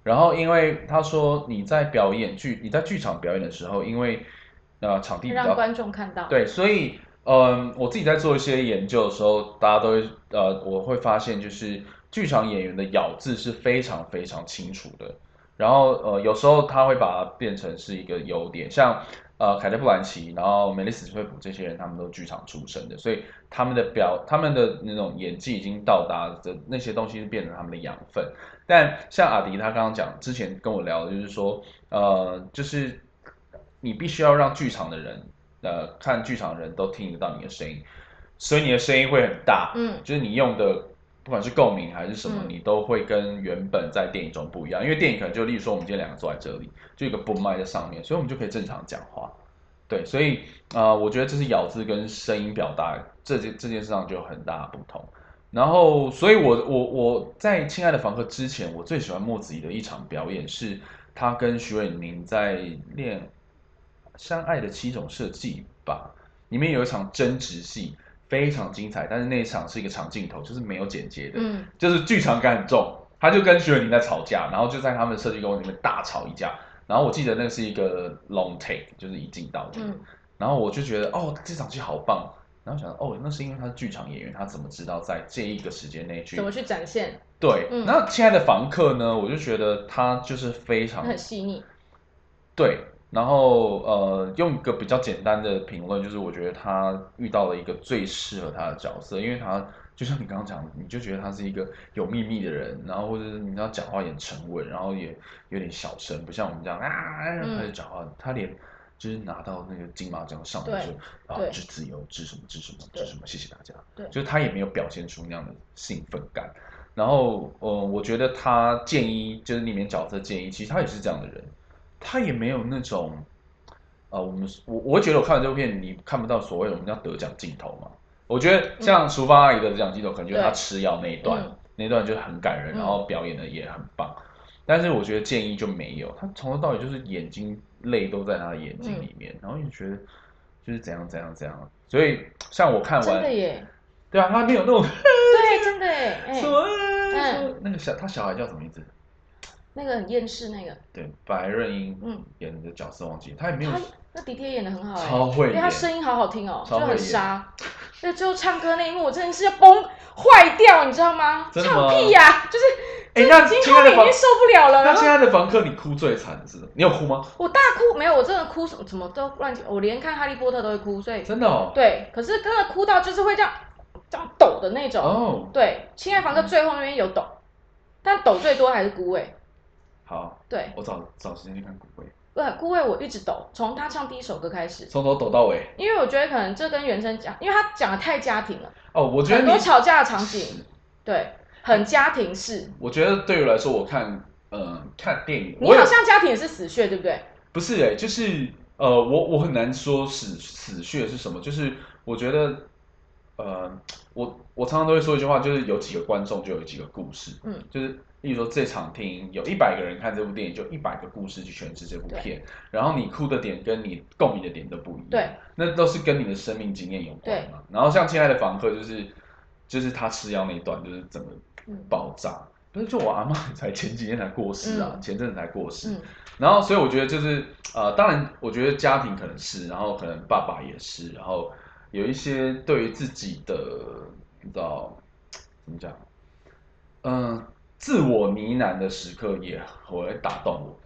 然后因为他说你在表演剧你在剧场表演的时候，因为呃场地比较让观众看到，对，所以嗯，我自己在做一些研究的时候，大家都会呃，我会发现就是剧场演员的咬字是非常非常清楚的。然后呃，有时候他会把它变成是一个优点，像呃凯特·布兰奇，然后梅丽史·翠普这些人，他们都剧场出身的，所以他们的表他们的那种演技已经到达的那些东西，是变成他们的养分。但像阿迪他刚刚讲之前跟我聊的，就是说呃，就是你必须要让剧场的人。呃，看剧场的人都听得到你的声音，所以你的声音会很大，嗯，就是你用的不管是共鸣还是什么，嗯你都会跟原本在电影中不一样。因为电影可能就例如说我们今天两个坐在这里，就有一个 boom 麦在上面，所以我们就可以正常讲话。对，所以呃，我觉得这是咬字跟声音表达这件这件事上就有很大的不同。然后，所以我我我在《亲爱的房客》之前，我最喜欢莫子怡的一场表演是他跟徐伟宁在练《相爱的七种设计》吧，里面有一场争执戏非常精彩，但是那一场是一个长镜头，就是没有剪接的，嗯就是剧场感很重。他就跟徐伟宁在吵架，然后就在他们的设计公司里面大吵一架。然后我记得那是一个 long take，就是一镜到底。嗯然后我就觉得哦，这场戏好棒。然后想哦，那是因为他是剧场演员，他怎么知道在这一个时间内去怎么去展现，对？嗯那亲爱的房客呢？我就觉得他就是非常很细腻。对，然后呃，用一个比较简单的评论，就是我觉得他遇到了一个最适合他的角色，因为他就像你刚刚讲的，你就觉得他是一个有秘密的人，然后或者是你知道讲话也很沉稳，然后也有点小声，不像我们这样啊嗯开始讲话，他连就是拿到那个金马奖上台对就啊对致自由，致什么致什么对致什么，谢谢大家。对就是他也没有表现出那样的兴奋感。然后，呃，我觉得他建议就是里面角色建议，其实他也是这样的人，他也没有那种，呃，我们我我觉得我看完这部片，你看不到所谓我们叫得奖镜头嘛。我觉得像厨房阿姨的得奖镜头，可能就是她吃药那一段，嗯那一段就很感人，嗯然后表演的也很棒。但是我觉得建议就没有，他从头到尾就是眼睛泪都在他的眼睛里面，然后就觉得就是怎样怎样怎样。所以像我看完真的，耶，对啊，他没有那种对，真的耶，哎 什，么、嗯什么那个小他小孩叫什么名字？那个很厌世那个，对，白润英嗯演的角色忘记，他也没有他那迪爹演的很好哎，超会因为他演声音好好听哦，就很沙。那最后唱歌那一幕，我真的是要崩坏掉，你知道吗？真的吗唱屁呀，就是哎那就是已经亲爱的房已经受不了了，那然后亲爱的房客，你哭最惨的是？你有哭吗？我大哭，没有，我真的哭什么什么都乱七，我连看哈利波特都会哭，所以真的哦。对，可是真的哭到就是会这样这样抖的那种。哦，对，亲爱房客最后那边有抖，但抖最多还是孤味。好，对，我找找时间去看骨灰，不，孤味我一直抖，从他唱第一首歌开始，从头抖到尾。因为我觉得可能这跟原声讲，因为他讲的太家庭了，哦，我觉得很多，吵架的场景，对，很家庭式。我觉得对于来说，我看，嗯，看电影，你好像家庭也是死穴，对不对？不是哎、就是呃，我我很难说死死穴是什么，就是我觉得，呃，我我常常都会说一句话，就是有几个观众就有几个故事，嗯，就是例如说这场电影有一百个人看这部电影，就一百个故事去诠释这部片，然后你哭的点跟你共鸣的点都不一样，对，那都是跟你的生命经验有关嘛。然后像《亲爱的房客》就是就是他吃药那一段，就是整个嗯爆炸。不是，就我阿妈才前几天才过世啊，嗯前阵子才过世。嗯然后，所以我觉得就是呃，当然，我觉得家庭可能是，然后可能爸爸也是，然后有一些对于自己的，你知道怎么讲，嗯、自我呢喃的时刻也会打动我。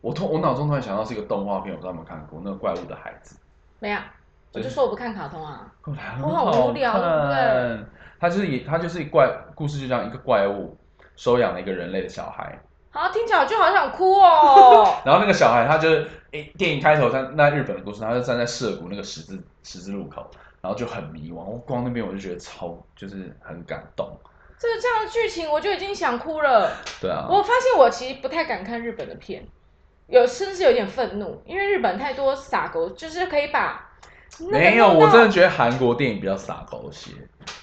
我突我脑中突然想到是一个动画片，我不知道有没有看过，那个怪物的孩子。没有，我就说我不看卡通啊。我好无聊对不对？他就是以他就是怪故事，就像一个怪物收养了一个人类的小孩，好，听起来就好想哭哦。然后那个小孩他就是诶，电影开头在那日本的故事，他就站在涩谷那个十字十字路口，然后就很迷惘。我光那边我就觉得超就是很感动，这个这样的剧情我就已经想哭了。对啊，我发现我其实不太敢看日本的片，有甚至有点愤怒，因为日本太多傻狗，就是可以把那个没有，我真的觉得韩国电影比较傻狗血，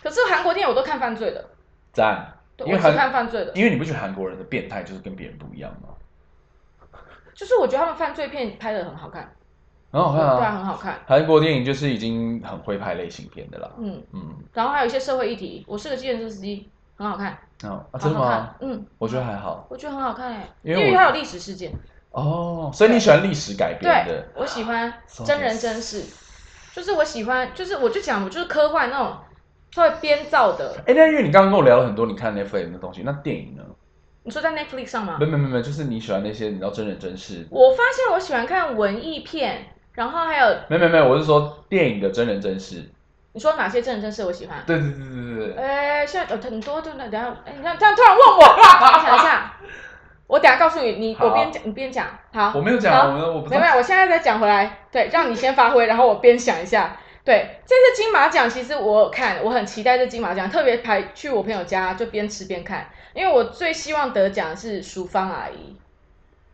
可是韩国电影我都看犯罪的，赞，因为韩看犯罪的，因为你不觉得韩国人的变态就是跟别人不一样吗？就是我觉得他们犯罪片拍的很好看，很好看对啊，啊，很好看，韩国电影就是已经很会拍类型片的啦，嗯，嗯，然后还有一些社会议题，我是个计程车司机，很好看，哦，啊，真的吗？，嗯，我觉得还好。我觉得很好看哎，因为它有历史事件，哦，所以你喜欢历史改编对的，，我喜欢真人真事，就是我喜欢，就是我就讲我就是科幻那种稍微编造的，哎，那因为你刚刚跟我聊了很多你看 Netflix 的东西，那电影呢？你说在 Netflix 上吗？没？没没没，就是你喜欢那些你知道真人真事，我发现我喜欢看文艺片，然后还有没没没，我是说电影的真人真事。你说哪些真人真事我喜欢？对对对对对对，哎，现在有很多都那，等下，哎，你看这样突然问我，我想一下，我等下告诉你，你我边讲你边讲，好，我没有讲，好我们我不没有，我现在再讲回来，对，让你先发挥，然后我边想一下。对，这次金马奖其实我有看，我很期待这金马奖，特别排去我朋友家就边吃边看，因为我最希望得奖的是淑芳阿姨。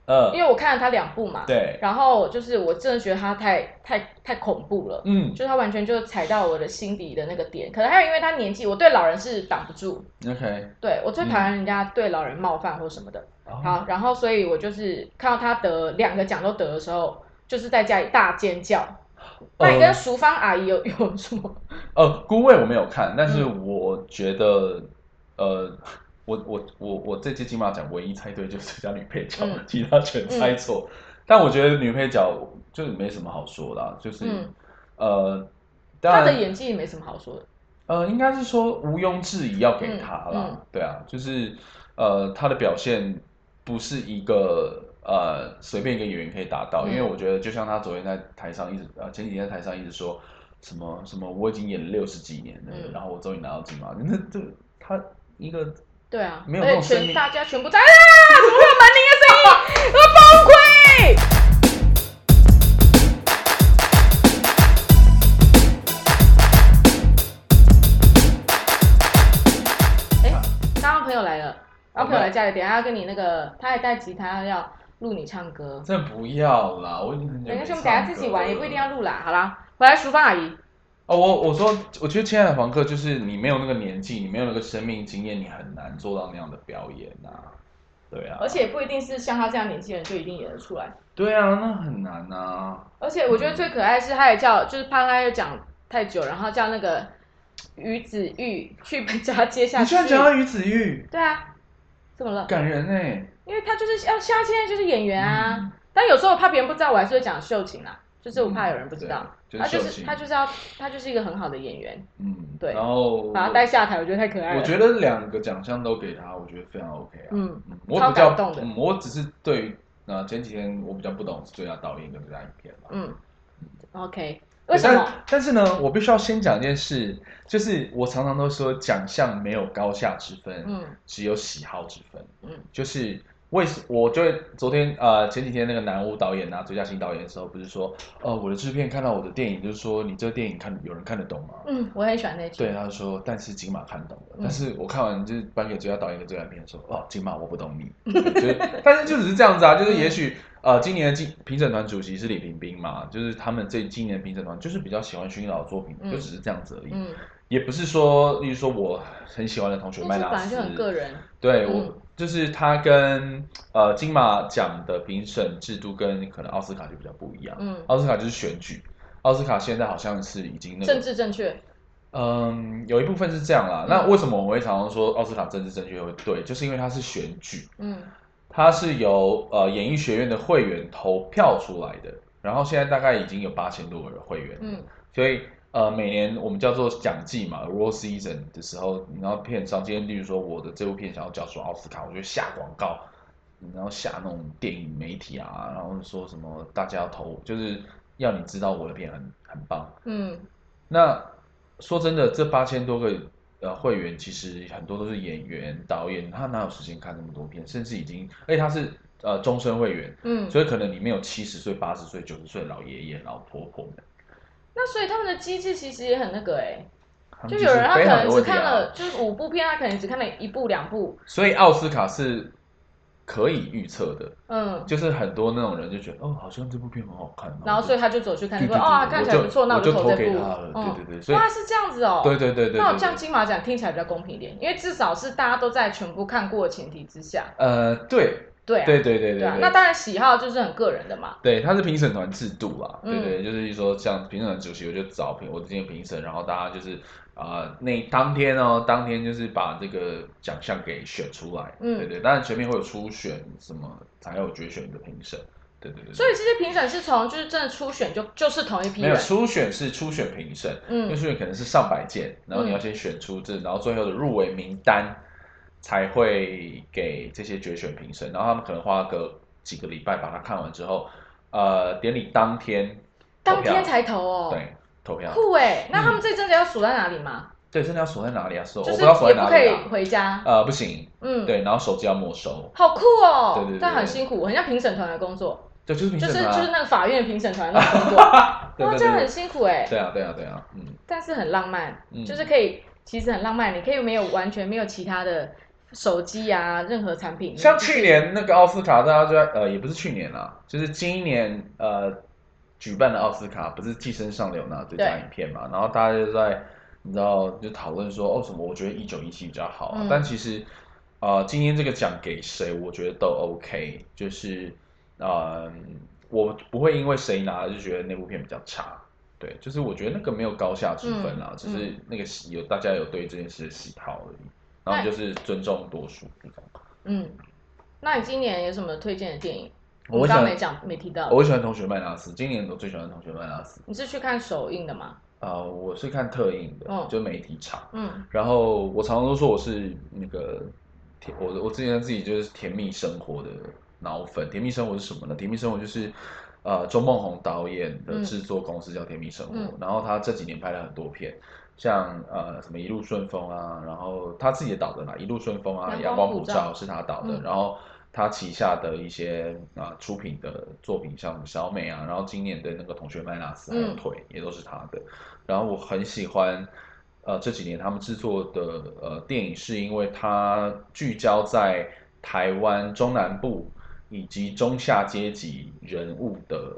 呃，因为我看了他两部嘛，对，然后就是我真的觉得他太太太恐怖了，嗯就是他完全就踩到我的心底的那个点。可能还有因为他年纪，我对老人是挡不住，，OK，对我最讨厌人家对老人冒犯或什么的。哦好，然后所以我就是看到他得两个奖都得的时候，就是在家里大尖叫。那你跟淑芳阿姨有有什么？呃，孤味我没有看，但是嗯我觉得，呃，我我我我这届金马奖唯一猜对就是最佳女配角，嗯其他全猜错。但我觉得女配角就是没什么好说的啊、就是、嗯呃，她的演技也没什么好说的。呃，应该是说毋庸置疑要给她啦，嗯嗯对啊，就是呃，她的表现不是一个呃随便一个演员可以达到，嗯因为我觉得就像她昨天在台上一直呃前几天在台上一直说什么什么我已经演了六十几年了，嗯然后我终于拿到金马，那这她一个对啊，没有而且全大家全部在啊，怎么会有门铃的声音？我崩溃！哎，刚刚朋友来了，然后朋友来家里，等下要跟你那个，他还带吉他要录你唱歌。这不要啦，我已经很久没没关系，我们等下自己玩，也不一定要录啦。好啦，回来淑芳阿姨，哦，我我说，我觉得亲爱的房客就是你没有那个年纪，你没有那个生命经验，你很难做到那样的表演呐、对啊，而且不一定是像他这样年纪的人就一定演得出来。对啊，那很难呐、而且我觉得最可爱是，他也叫，就是怕他又讲太久，然后叫那个于子玉去把他接下去。你居然讲到于子玉，对啊，怎么了？感人哎、因为他就是要，像他现在就是演员啊。嗯但有时候我怕别人不知道，我还是会讲秀琴啦，就是我怕有人不知道。对他就是就是他就是要他就是一个很好的演员，嗯，对然后把他带下台，我觉得太可爱了。我觉得两个奖项都给他，我觉得非常 OK 啊。嗯嗯，我比较感动的嗯，我只是对于呃前几天我比较不懂最佳导演跟最佳影片嘛。嗯，OK，为什么？但但是呢，我必须要先讲一件事，就是我常常都说奖项没有高下之分，嗯只有喜好之分。嗯就是为什我就会昨天呃前几天那个南屋导演拿最佳新导演的时候，不是说呃我的制片看到我的电影，就是说你这个电影看有人看得懂吗？嗯，我很喜欢那句。对，他就说，但是金马看懂了。嗯但是我看完就是颁给最佳导演跟最佳影片，说哦，金马我不懂你，对 就是，但是就只是这样子啊，就是也许呃，今年的金评审团主席是李冰冰嘛，就是他们这今年的评审团就是比较喜欢薰老的作品，嗯就只是这样子而已，嗯，也不是说，例如说我很喜欢的同学那麦纳斯，就很个人。对嗯我就是它跟呃金马奖的评审制度跟可能奥斯卡就比较不一样，嗯，奥斯卡就是选举，奥斯卡现在好像是已经那个政治正确。嗯，有一部分是这样啦。嗯那为什么我们会常常说奥斯卡政治正确会对？就是因为它是选举，嗯它是由呃演艺学院的会员投票出来的。然后现在大概已经有八千多个会员，嗯所以呃每年我们叫做奖季嘛 （award season） 的时候，然后片商今天例如说我的这部片想要角逐奥斯卡，我就下广告，然后下那种电影媒体啊，然后说什么大家要投，就是要你知道我的片很很棒。嗯那说真的，这八千多个呃会员，其实很多都是演员、导演，他哪有时间看那么多片？甚至已经，而且他是呃终身会员，嗯。所以可能里面有七十岁、八十岁、九十岁的老爷爷、老婆婆们。那所以他们的机制其实也很那个哎、就有人他可能只看了，就是五部片，他可能只看了一部两部，所以奥斯卡是可以预测的，嗯，就是很多那种人就觉得，哦，好像这部片很好看，然后所以他就走去看，说哦，看起来不错，那我就投这部。对对对，所以哇，是这样子哦。对对对对对，那我对这样金马奖听起来比较公平一点，因为至少是大家都在全部看过的前提之下。呃，对对啊，对对对对啊。那当然喜好就是很个人的嘛。对，它是评审团制度啦，嗯对对，就是说像评审团主席，我就找评我之前评审，然后大家就是啊、呃那当天哦，当天就是把这个奖项给选出来，嗯对对，当然前面会有初选什么，才有决选的评审，对对对，所以这些评审是从就是真的初选就就是同一批没有。初选是初选评审，因为嗯初选可能是上百件，然后你要先选出这，然后最后的入围名单才会给这些决选评审，然后他们可能花个几个礼拜把它看完之后，呃，典礼当天当天才投哦。。对投票，酷哎，那他们这真的要锁在哪里吗？对，真的要锁在哪里啊？锁、就是我不知道锁也不可以在哪里啊。回家。呃，不行，嗯，，对，然后手机要没收，好酷哦。对对对但很辛苦，很像评审团的工作，对，就是评就是审团啊就是那个法院评审团的工作。哇，这样很辛苦哎。对啊，对啊，对啊，嗯，但是很浪漫，嗯就是可以，其实很浪漫。你可以没有完全没有其他的手机啊，任何产品，像去年那个奥斯卡，大家就在呃，也不是去年啦，就是今年呃举办的奥斯卡，不是《寄生上流》拿最佳影片嘛？然后大家就在你知道就讨论说，哦什么？我觉得一九一七比较好啊。但其实啊，今天这个奖给谁，我觉得都 OK，就是啊，我不会因为谁拿就觉得那部片比较差。对，就是我觉得那个没有高下之分啦，只是那个有大家有对这件事的喜好而已。然后就是尊重多数，这种。嗯，那你今年有什么推荐的电影？我刚没讲，没提到。我喜欢《同学麦拉斯》，今年我最喜欢《同学麦拉斯》。你是去看首映的吗？啊，我是看特映的，就媒体场。嗯。然后我常常都说我是那个甜，我我之前自己就是《甜蜜生活》的脑粉，《甜蜜生活》是什么呢？《甜蜜生活》就是呃周梦红导演的制作公司叫《甜蜜生活》，然后他这几年拍了很多片。像呃什么一路顺风啊，然后他自己导的嘛，一路顺风啊，阳光普照。是他导的，然后他旗下的一些啊出品的作品，像小美啊，然后今年的那个同学麦纳斯还有腿也都是他的，然后我很喜欢呃这几年他们制作的呃电影，是因为它聚焦在台湾中南部以及中下阶级人物的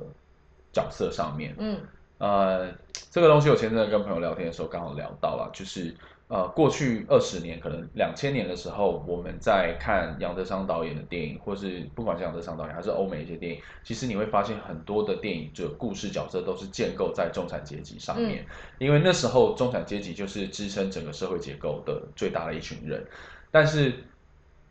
角色上面，嗯。呃，这个东西我前阵子跟朋友聊天的时候刚好聊到了，就是呃，过去二十年，可能两千年的时候，我们在看杨德昌导演的电影，或是不管是杨德昌导演还是欧美一些电影，其实你会发现很多的电影就故事角色都是建构在中产阶级上面，因为那时候中产阶级就是支撑整个社会结构的最大的一群人，但是。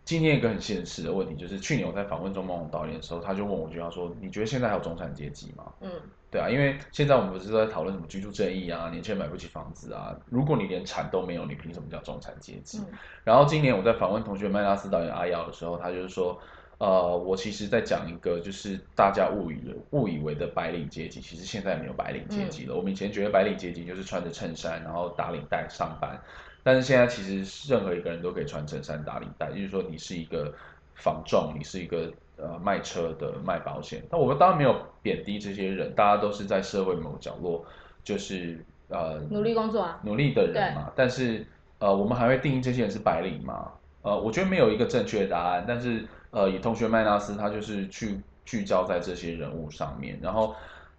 今天一个很现实的问题就是，去年我在访问钟梦宏导演的时候，他就问我，就要说，你觉得现在还有中产阶级吗？嗯，对啊，因为现在我们不是都在讨论什么居住正义啊，年轻人买不起房子啊，如果你连产都没有，你凭什么叫中产阶级？然后今年我在访问同学麦拉斯导演阿耀的时候，他就是说，呃，我其实在讲一个就是大家误以误以为的白领阶级，其实现在没有白领阶级了。我们以前觉得白领阶级就是穿着衬衫，然后打领带上班。但是现在其实任何一个人都可以穿衬衫打领带，就是说你是一个防撞，你是一个呃卖车的卖保险。那我们当然没有贬低这些人，大家都是在社会某角落，就是呃努力工作啊，努力的人嘛。但是呃我们还会定义这些人是白领吗？呃我觉得没有一个正确答案。但是呃以同学麦纳斯他就是去聚焦在这些人物上面，然后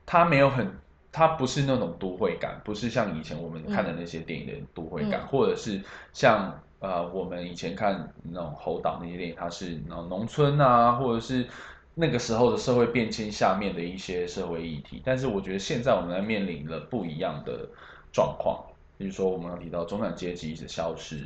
他没有很。它不是那种都会感，不是像以前我们看的那些电影的都会感，或者是像呃我们以前看那种侯导那些电影，它是那种农村啊，或者是那个时候的社会变迁下面的一些社会议题。但是我觉得现在我们在面临了不一样的状况，比如说我们提到中产阶级的消失，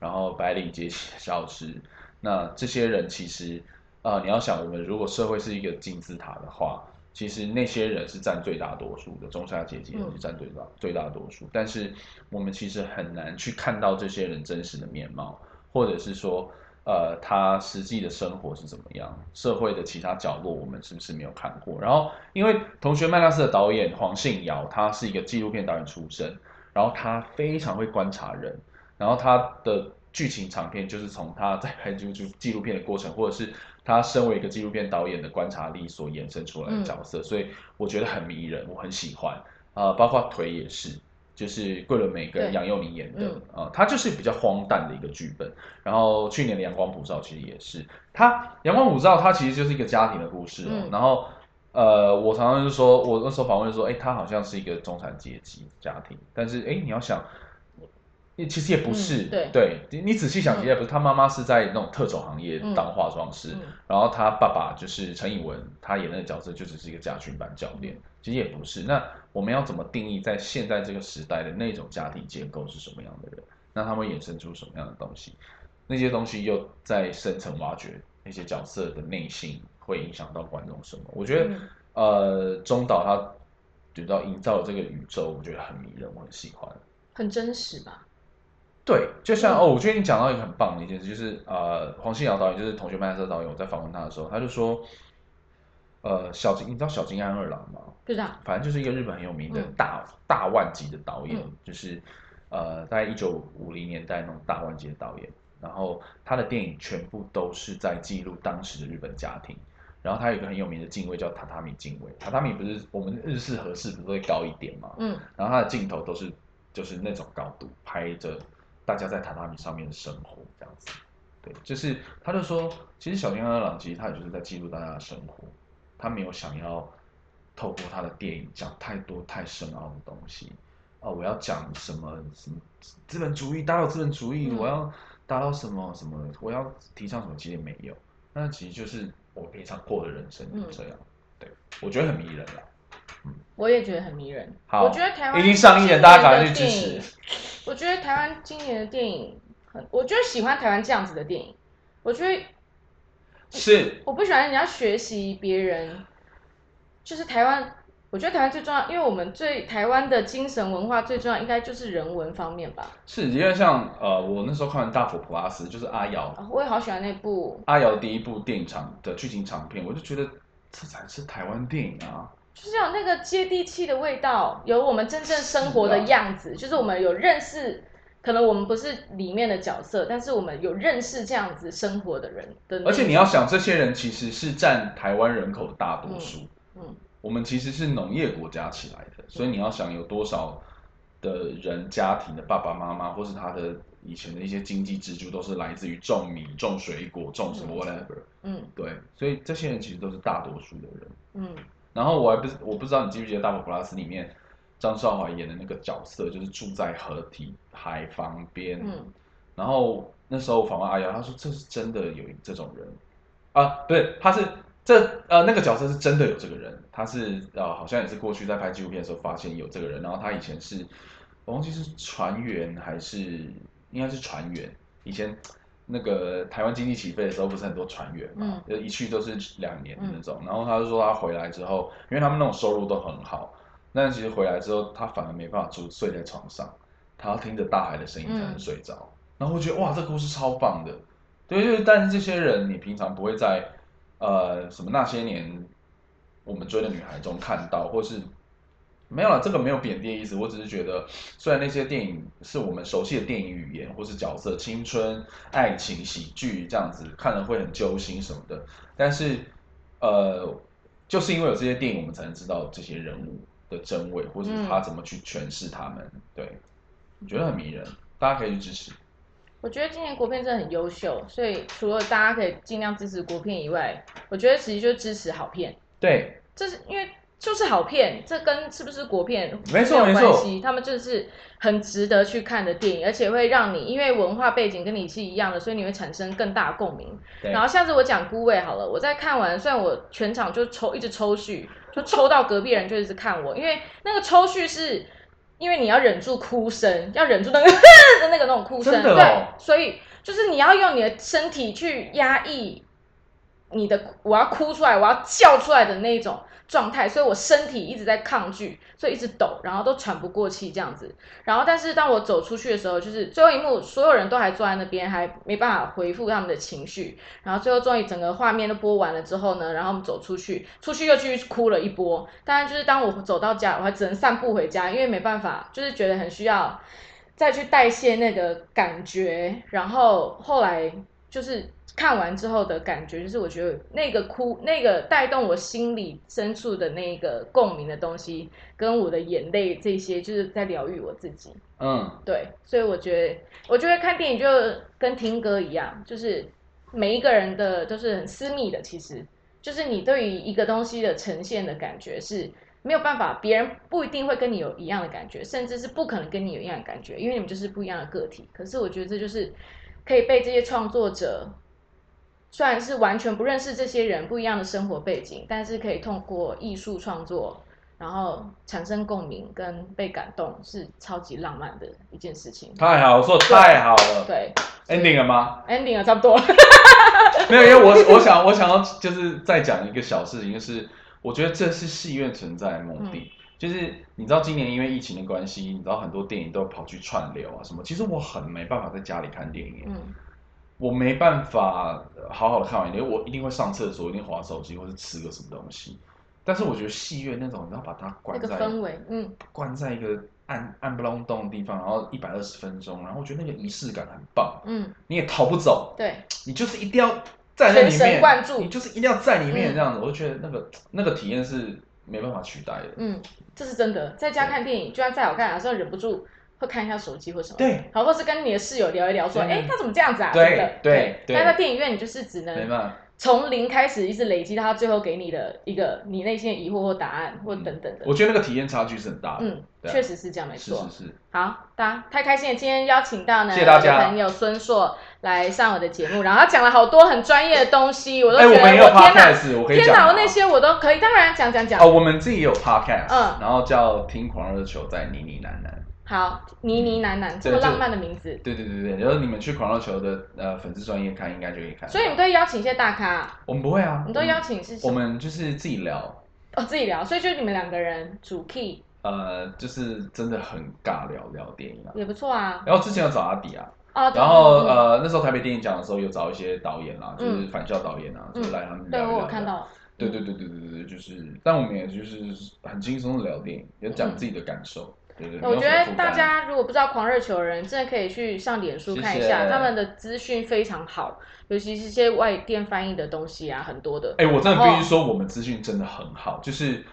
然后白领阶级消失，那这些人其实啊，你要想我们如果社会是一个金字塔的话。其实那些人是占最大多数的，中下阶级人是占最大最大多数。但是我们其实很难去看到这些人真实的面貌，或者是说，呃，他实际的生活是怎么样，社会的其他角落我们是不是没有看过？然后，因为同学麦纳斯的导演黄信尧，他是一个纪录片导演出身，然后他非常会观察人，然后他的剧情长片就是从他在拍就就纪录片的过程，或者是。他身为一个纪录片导演的观察力所衍生出来的角色，所以我觉得很迷人，我很喜欢。啊，包括腿也是，就是桂纶镁跟杨佑宁演的啊，他就是比较荒诞的一个剧本。然后去年的《阳光普照》其实也是，他《阳光普照》它其实就是一个家庭的故事哦。然后呃，我常常就说，我那时候访问说，哎，他好像是一个中产阶级家庭，但是哎，你要想。其实也不是，对，你仔细想，其实也不是。他妈妈是在那种特种行业当化妆师，然后他爸爸就是陈以文，他演那个角色就只是一个家训班教练。其实也不是。那我们要怎么定义在现在这个时代的那种家庭结构是什么样的人？那他们衍生出什么样的东西？那些东西又在深层挖掘那些角色的内心，会影响到观众什么？我觉得，呃，中岛他觉得营造这个宇宙，我觉得很迷人，我很喜欢，很真实吧。对，就像哦，我觉得你讲到一个很棒的一件事，就是呃，黄信尧导演，就是同学麦色导演，我在访问他的时候，他就说，呃，小金，你知道小金安二郎吗？不知道，反正就是一个日本很有名的大大腕级的导演，就是呃，在一九五零年代那种大腕级的导演，然后他的电影全部都是在记录当时的日本家庭，然后他有一个很有名的镜位叫榻榻米镜位，榻榻米不是我们日式和式不是会高一点嘛，嗯，然后他的镜头都是就是那种高度拍着。大家在榻榻米上面的生活这样子，对，就是他就说，其实小津安二郎其实他也就是在记录大家的生活，他没有想要透过他的电影讲太多太深奥的东西。哦，我要讲什么什么资本主义，打倒资本主义，嗯我要达到什么什么，我要提倡什么，其实也没有。那其实就是我平常过的人生嗯就这样。对，我觉得很迷人啦。我也觉得很迷人。好我觉得台湾已经上映了，大家赶快去支持。我觉得台湾今年的电影很，我就喜欢台湾这样子的电影。我觉得是，我不喜欢人家学习别人，就是台湾。我觉得台湾最重要，因为我们最台湾的精神文化最重要，应该就是人文方面吧。是，因为像呃，我那时候看完《大佛普拉斯》，就是阿瑶啊我也好喜欢那部，阿瑶第一部电影长的剧情长片，我就觉得这才是台湾电影啊。就是有那个接地气的味道，有我们真正生活的样子，就是我们有认识，可能我们不是里面的角色，但是我们有认识这样子生活的人的。而且你要想，这些人其实是占台湾人口的大多数。嗯，我们其实是农业国家起来的，所以你要想有多少的人家庭的爸爸妈妈，或是他的以前的一些经济支柱，都是来自于种米、种水果、种什么 whatever。嗯对，所以这些人其实都是大多数的人。嗯然后我还不是我不知道你记不记得《大佛普拉斯》里面张少华演的那个角色，就是住在河堤海旁边。嗯然后那时候我访问阿瑶，他说这是真的有这种人啊，不是，他是这呃那个角色是真的有这个人，他是呃好像也是过去在拍纪录片的时候发现有这个人，然后他以前是我忘记是船员还是应该是船员，以前那个台湾经济起飞的时候不是很多船员嘛，就一去都是两年的那种，然后他就说他回来之后，因为他们那种收入都很好，但其实回来之后他反而没办法住睡在床上，他要听着大海的声音才能睡着。然后我觉得哇，这故事超棒的，对，就是但是这些人你平常不会在呃什么那些年我们追的女孩中看到，或是没有了，这个没有贬低的意思，我只是觉得虽然那些电影是我们熟悉的电影语言或是角色，青春、爱情、喜剧这样子看了会很揪心什么的，但是呃，就是因为有这些电影，我们才能知道这些人物的真伪，或者是他怎么去诠释他们。对，我觉得很迷人，大家可以去支持。我觉得今年国片真的很优秀，所以除了大家可以尽量支持国片以外，我觉得其实就是支持好片。对，这是因为就是好片，这跟是不是国片没错有没错关系，他们就是很值得去看的电影，而且会让你因为文化背景跟你是一样的，所以你会产生更大共鸣。然后下次我讲孤味好了，我在看完，虽然我全场就抽一直抽蓄，就抽到隔壁人就一直看我，因为那个抽蓄是。因为你要忍住哭声，要忍住那个 的那个那种哭声，哦对，所以就是你要用你的身体去压抑你的我要哭出来，我要叫出来的那一种状态，所以我身体一直在抗拒，所以一直抖，然后都喘不过气这样子。然后，但是当我走出去的时候，就是最后一幕，所有人都还坐在那边，还没办法回复他们的情绪。然后最后终于整个画面都播完了之后呢，然后我们走出去，出去又继续哭了一波。当然，就是当我走到家，我还只能散步回家，因为没办法，就是觉得很需要再去代谢那个感觉。然后后来就是看完之后的感觉，就是我觉得那个哭，那个带动我心里深处的那个共鸣的东西，跟我的眼泪这些，就是在疗愈我自己。嗯，对，所以我觉得，我觉得看电影就跟听歌一样，就是每一个人的都是很私密的，其实就是你对于一个东西的呈现的感觉是没有办法，别人不一定会跟你有一样的感觉，甚至是不可能跟你有一样的感觉，因为你们就是不一样的个体。可是我觉得这就是可以被这些创作者。虽然是完全不认识这些人不一样的生活背景，但是可以通过艺术创作，然后产生共鸣跟被感动，是超级浪漫的一件事情。太好，我说太好了。对 ending 了吗？，ending 了，差不多了。没有，因为我我想我想要就是再讲一个小事情，就是我觉得这是戏院存在的目的。就是你知道今年因为疫情的关系，你知道很多电影都跑去串流啊什么。其实我很没办法在家里看电影，嗯我没办法呃好好的看完，因为我一定会上厕所，一定划手机或是吃个什么东西。但是我觉得戏院那种，你要把它关在个氛围，嗯，关在一个暗暗不隆咚的地方，然后一百二十分钟，然后我觉得那个仪式感很棒，嗯，你也逃不走，对，你就是一定要在那里全神注。你就是一定要在里面嗯。这样子，我就觉得那个那个体验是没办法取代的。嗯，这是真的。在家看电影，就算再好看，还是要忍不住会看一下手机或什么，对，好，或是跟你的室友聊一聊，说，对哎，他怎么这样子啊？对的对对但在电影院，你就是只能。从零开始，一直累积到他最后给你的一个你内心的疑惑或答案或等等的。我觉得那个体验差距是很大的。嗯，确实是这样，没是错。是是，好，大家太开心了，今天邀请到呢谢谢大家朋友孙硕来上我的节目，然后他讲了好多很专业的东西，我都哎，觉得我们也有我天哪我可以讲天哪，我那些我都可以，当然讲讲讲。哦，我们自己也有 podcast，嗯然后叫听狂热球在呢呢喃喃。好，呢呢喃喃，这么浪漫的名字，对对对对，然后你们去狂热球的呃粉丝专业看，应该就可以看。所以你们都会邀请一些大咖，我们不会啊，你都邀请是我们就是自己聊，哦自己聊，所以就你们两个人主 key 呃，就是真的很尬聊聊电影啊。也不错啊。然后之前有找阿迪啊，然后呃那时候台北电影奖的时候有找一些导演啊，就是嗯返校导演啊，就是来他们对聊一聊。我有看。到，对对对对对对，就是，但我们也就是很轻松的聊电影，也讲自己的感受。对对，没我觉得大家如果不知道狂热球的人，真的可以去上脸书看一下，谢。谢他们的资讯非常好，尤其是一些外电翻译的东西啊，很多的。哎、我真的必须说，我们资讯真的很好，就是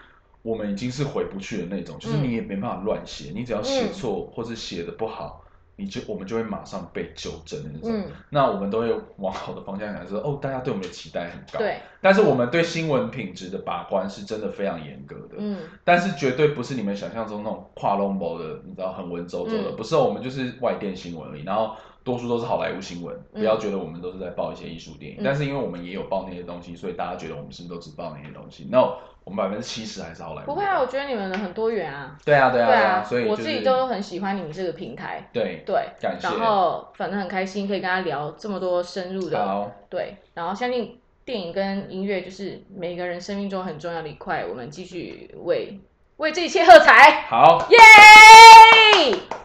我们已经是回不去的那种，就是嗯。你也没办法乱写，你只要写错、或者写的不好，你就我们就会马上被纠正的那种。嗯，那我们都会往好的方向想，说哦，大家对我们的期待很高。。对，但是我们对新闻品质的把关是真的非常严格的，嗯，但是绝对不是你们想象中那种跨 l o 的，你知道很文绉绉的，嗯不是哦，我们就是外电新闻而已，然后多数都是好莱坞新闻，嗯不要觉得我们都是在报一些艺术电影，嗯但是因为我们也有报那些东西，所以大家觉得我们是不是都只报那些东西？No，我们百分之七十还是好莱坞。不会啊，我觉得你们的很多元啊。对啊，对啊，对啊，所以、就是、我自己都很喜欢你们这个平台。对，对，感谢然后反正很开心可以跟他聊这么多深入的，好，对，然后相信电影跟音乐就是每个人生命中很重要的一块，我们继续为为这一切喝彩，好，耶！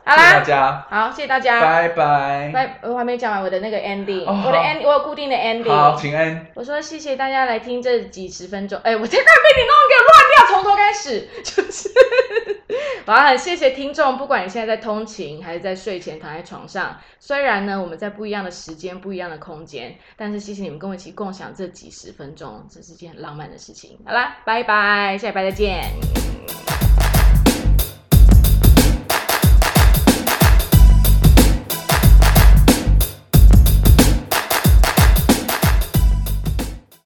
好谢谢大啦，家，好，谢谢大家，拜拜。拜，我还没讲完我的那个 ending，、哦我的好 end 我有固定的 ending，好，请安。我说谢谢大家来听这几十分钟，哎，我这快被你弄给我乱掉，从头开始，就是，我要，很谢谢听众，不管你现在在通勤还是在睡前躺在床上，虽然呢我们在不一样的时间、不一样的空间，但是谢谢你们跟我一起共享这几十分钟，这是件很浪漫的事情。好啦，拜拜，下礼拜再见。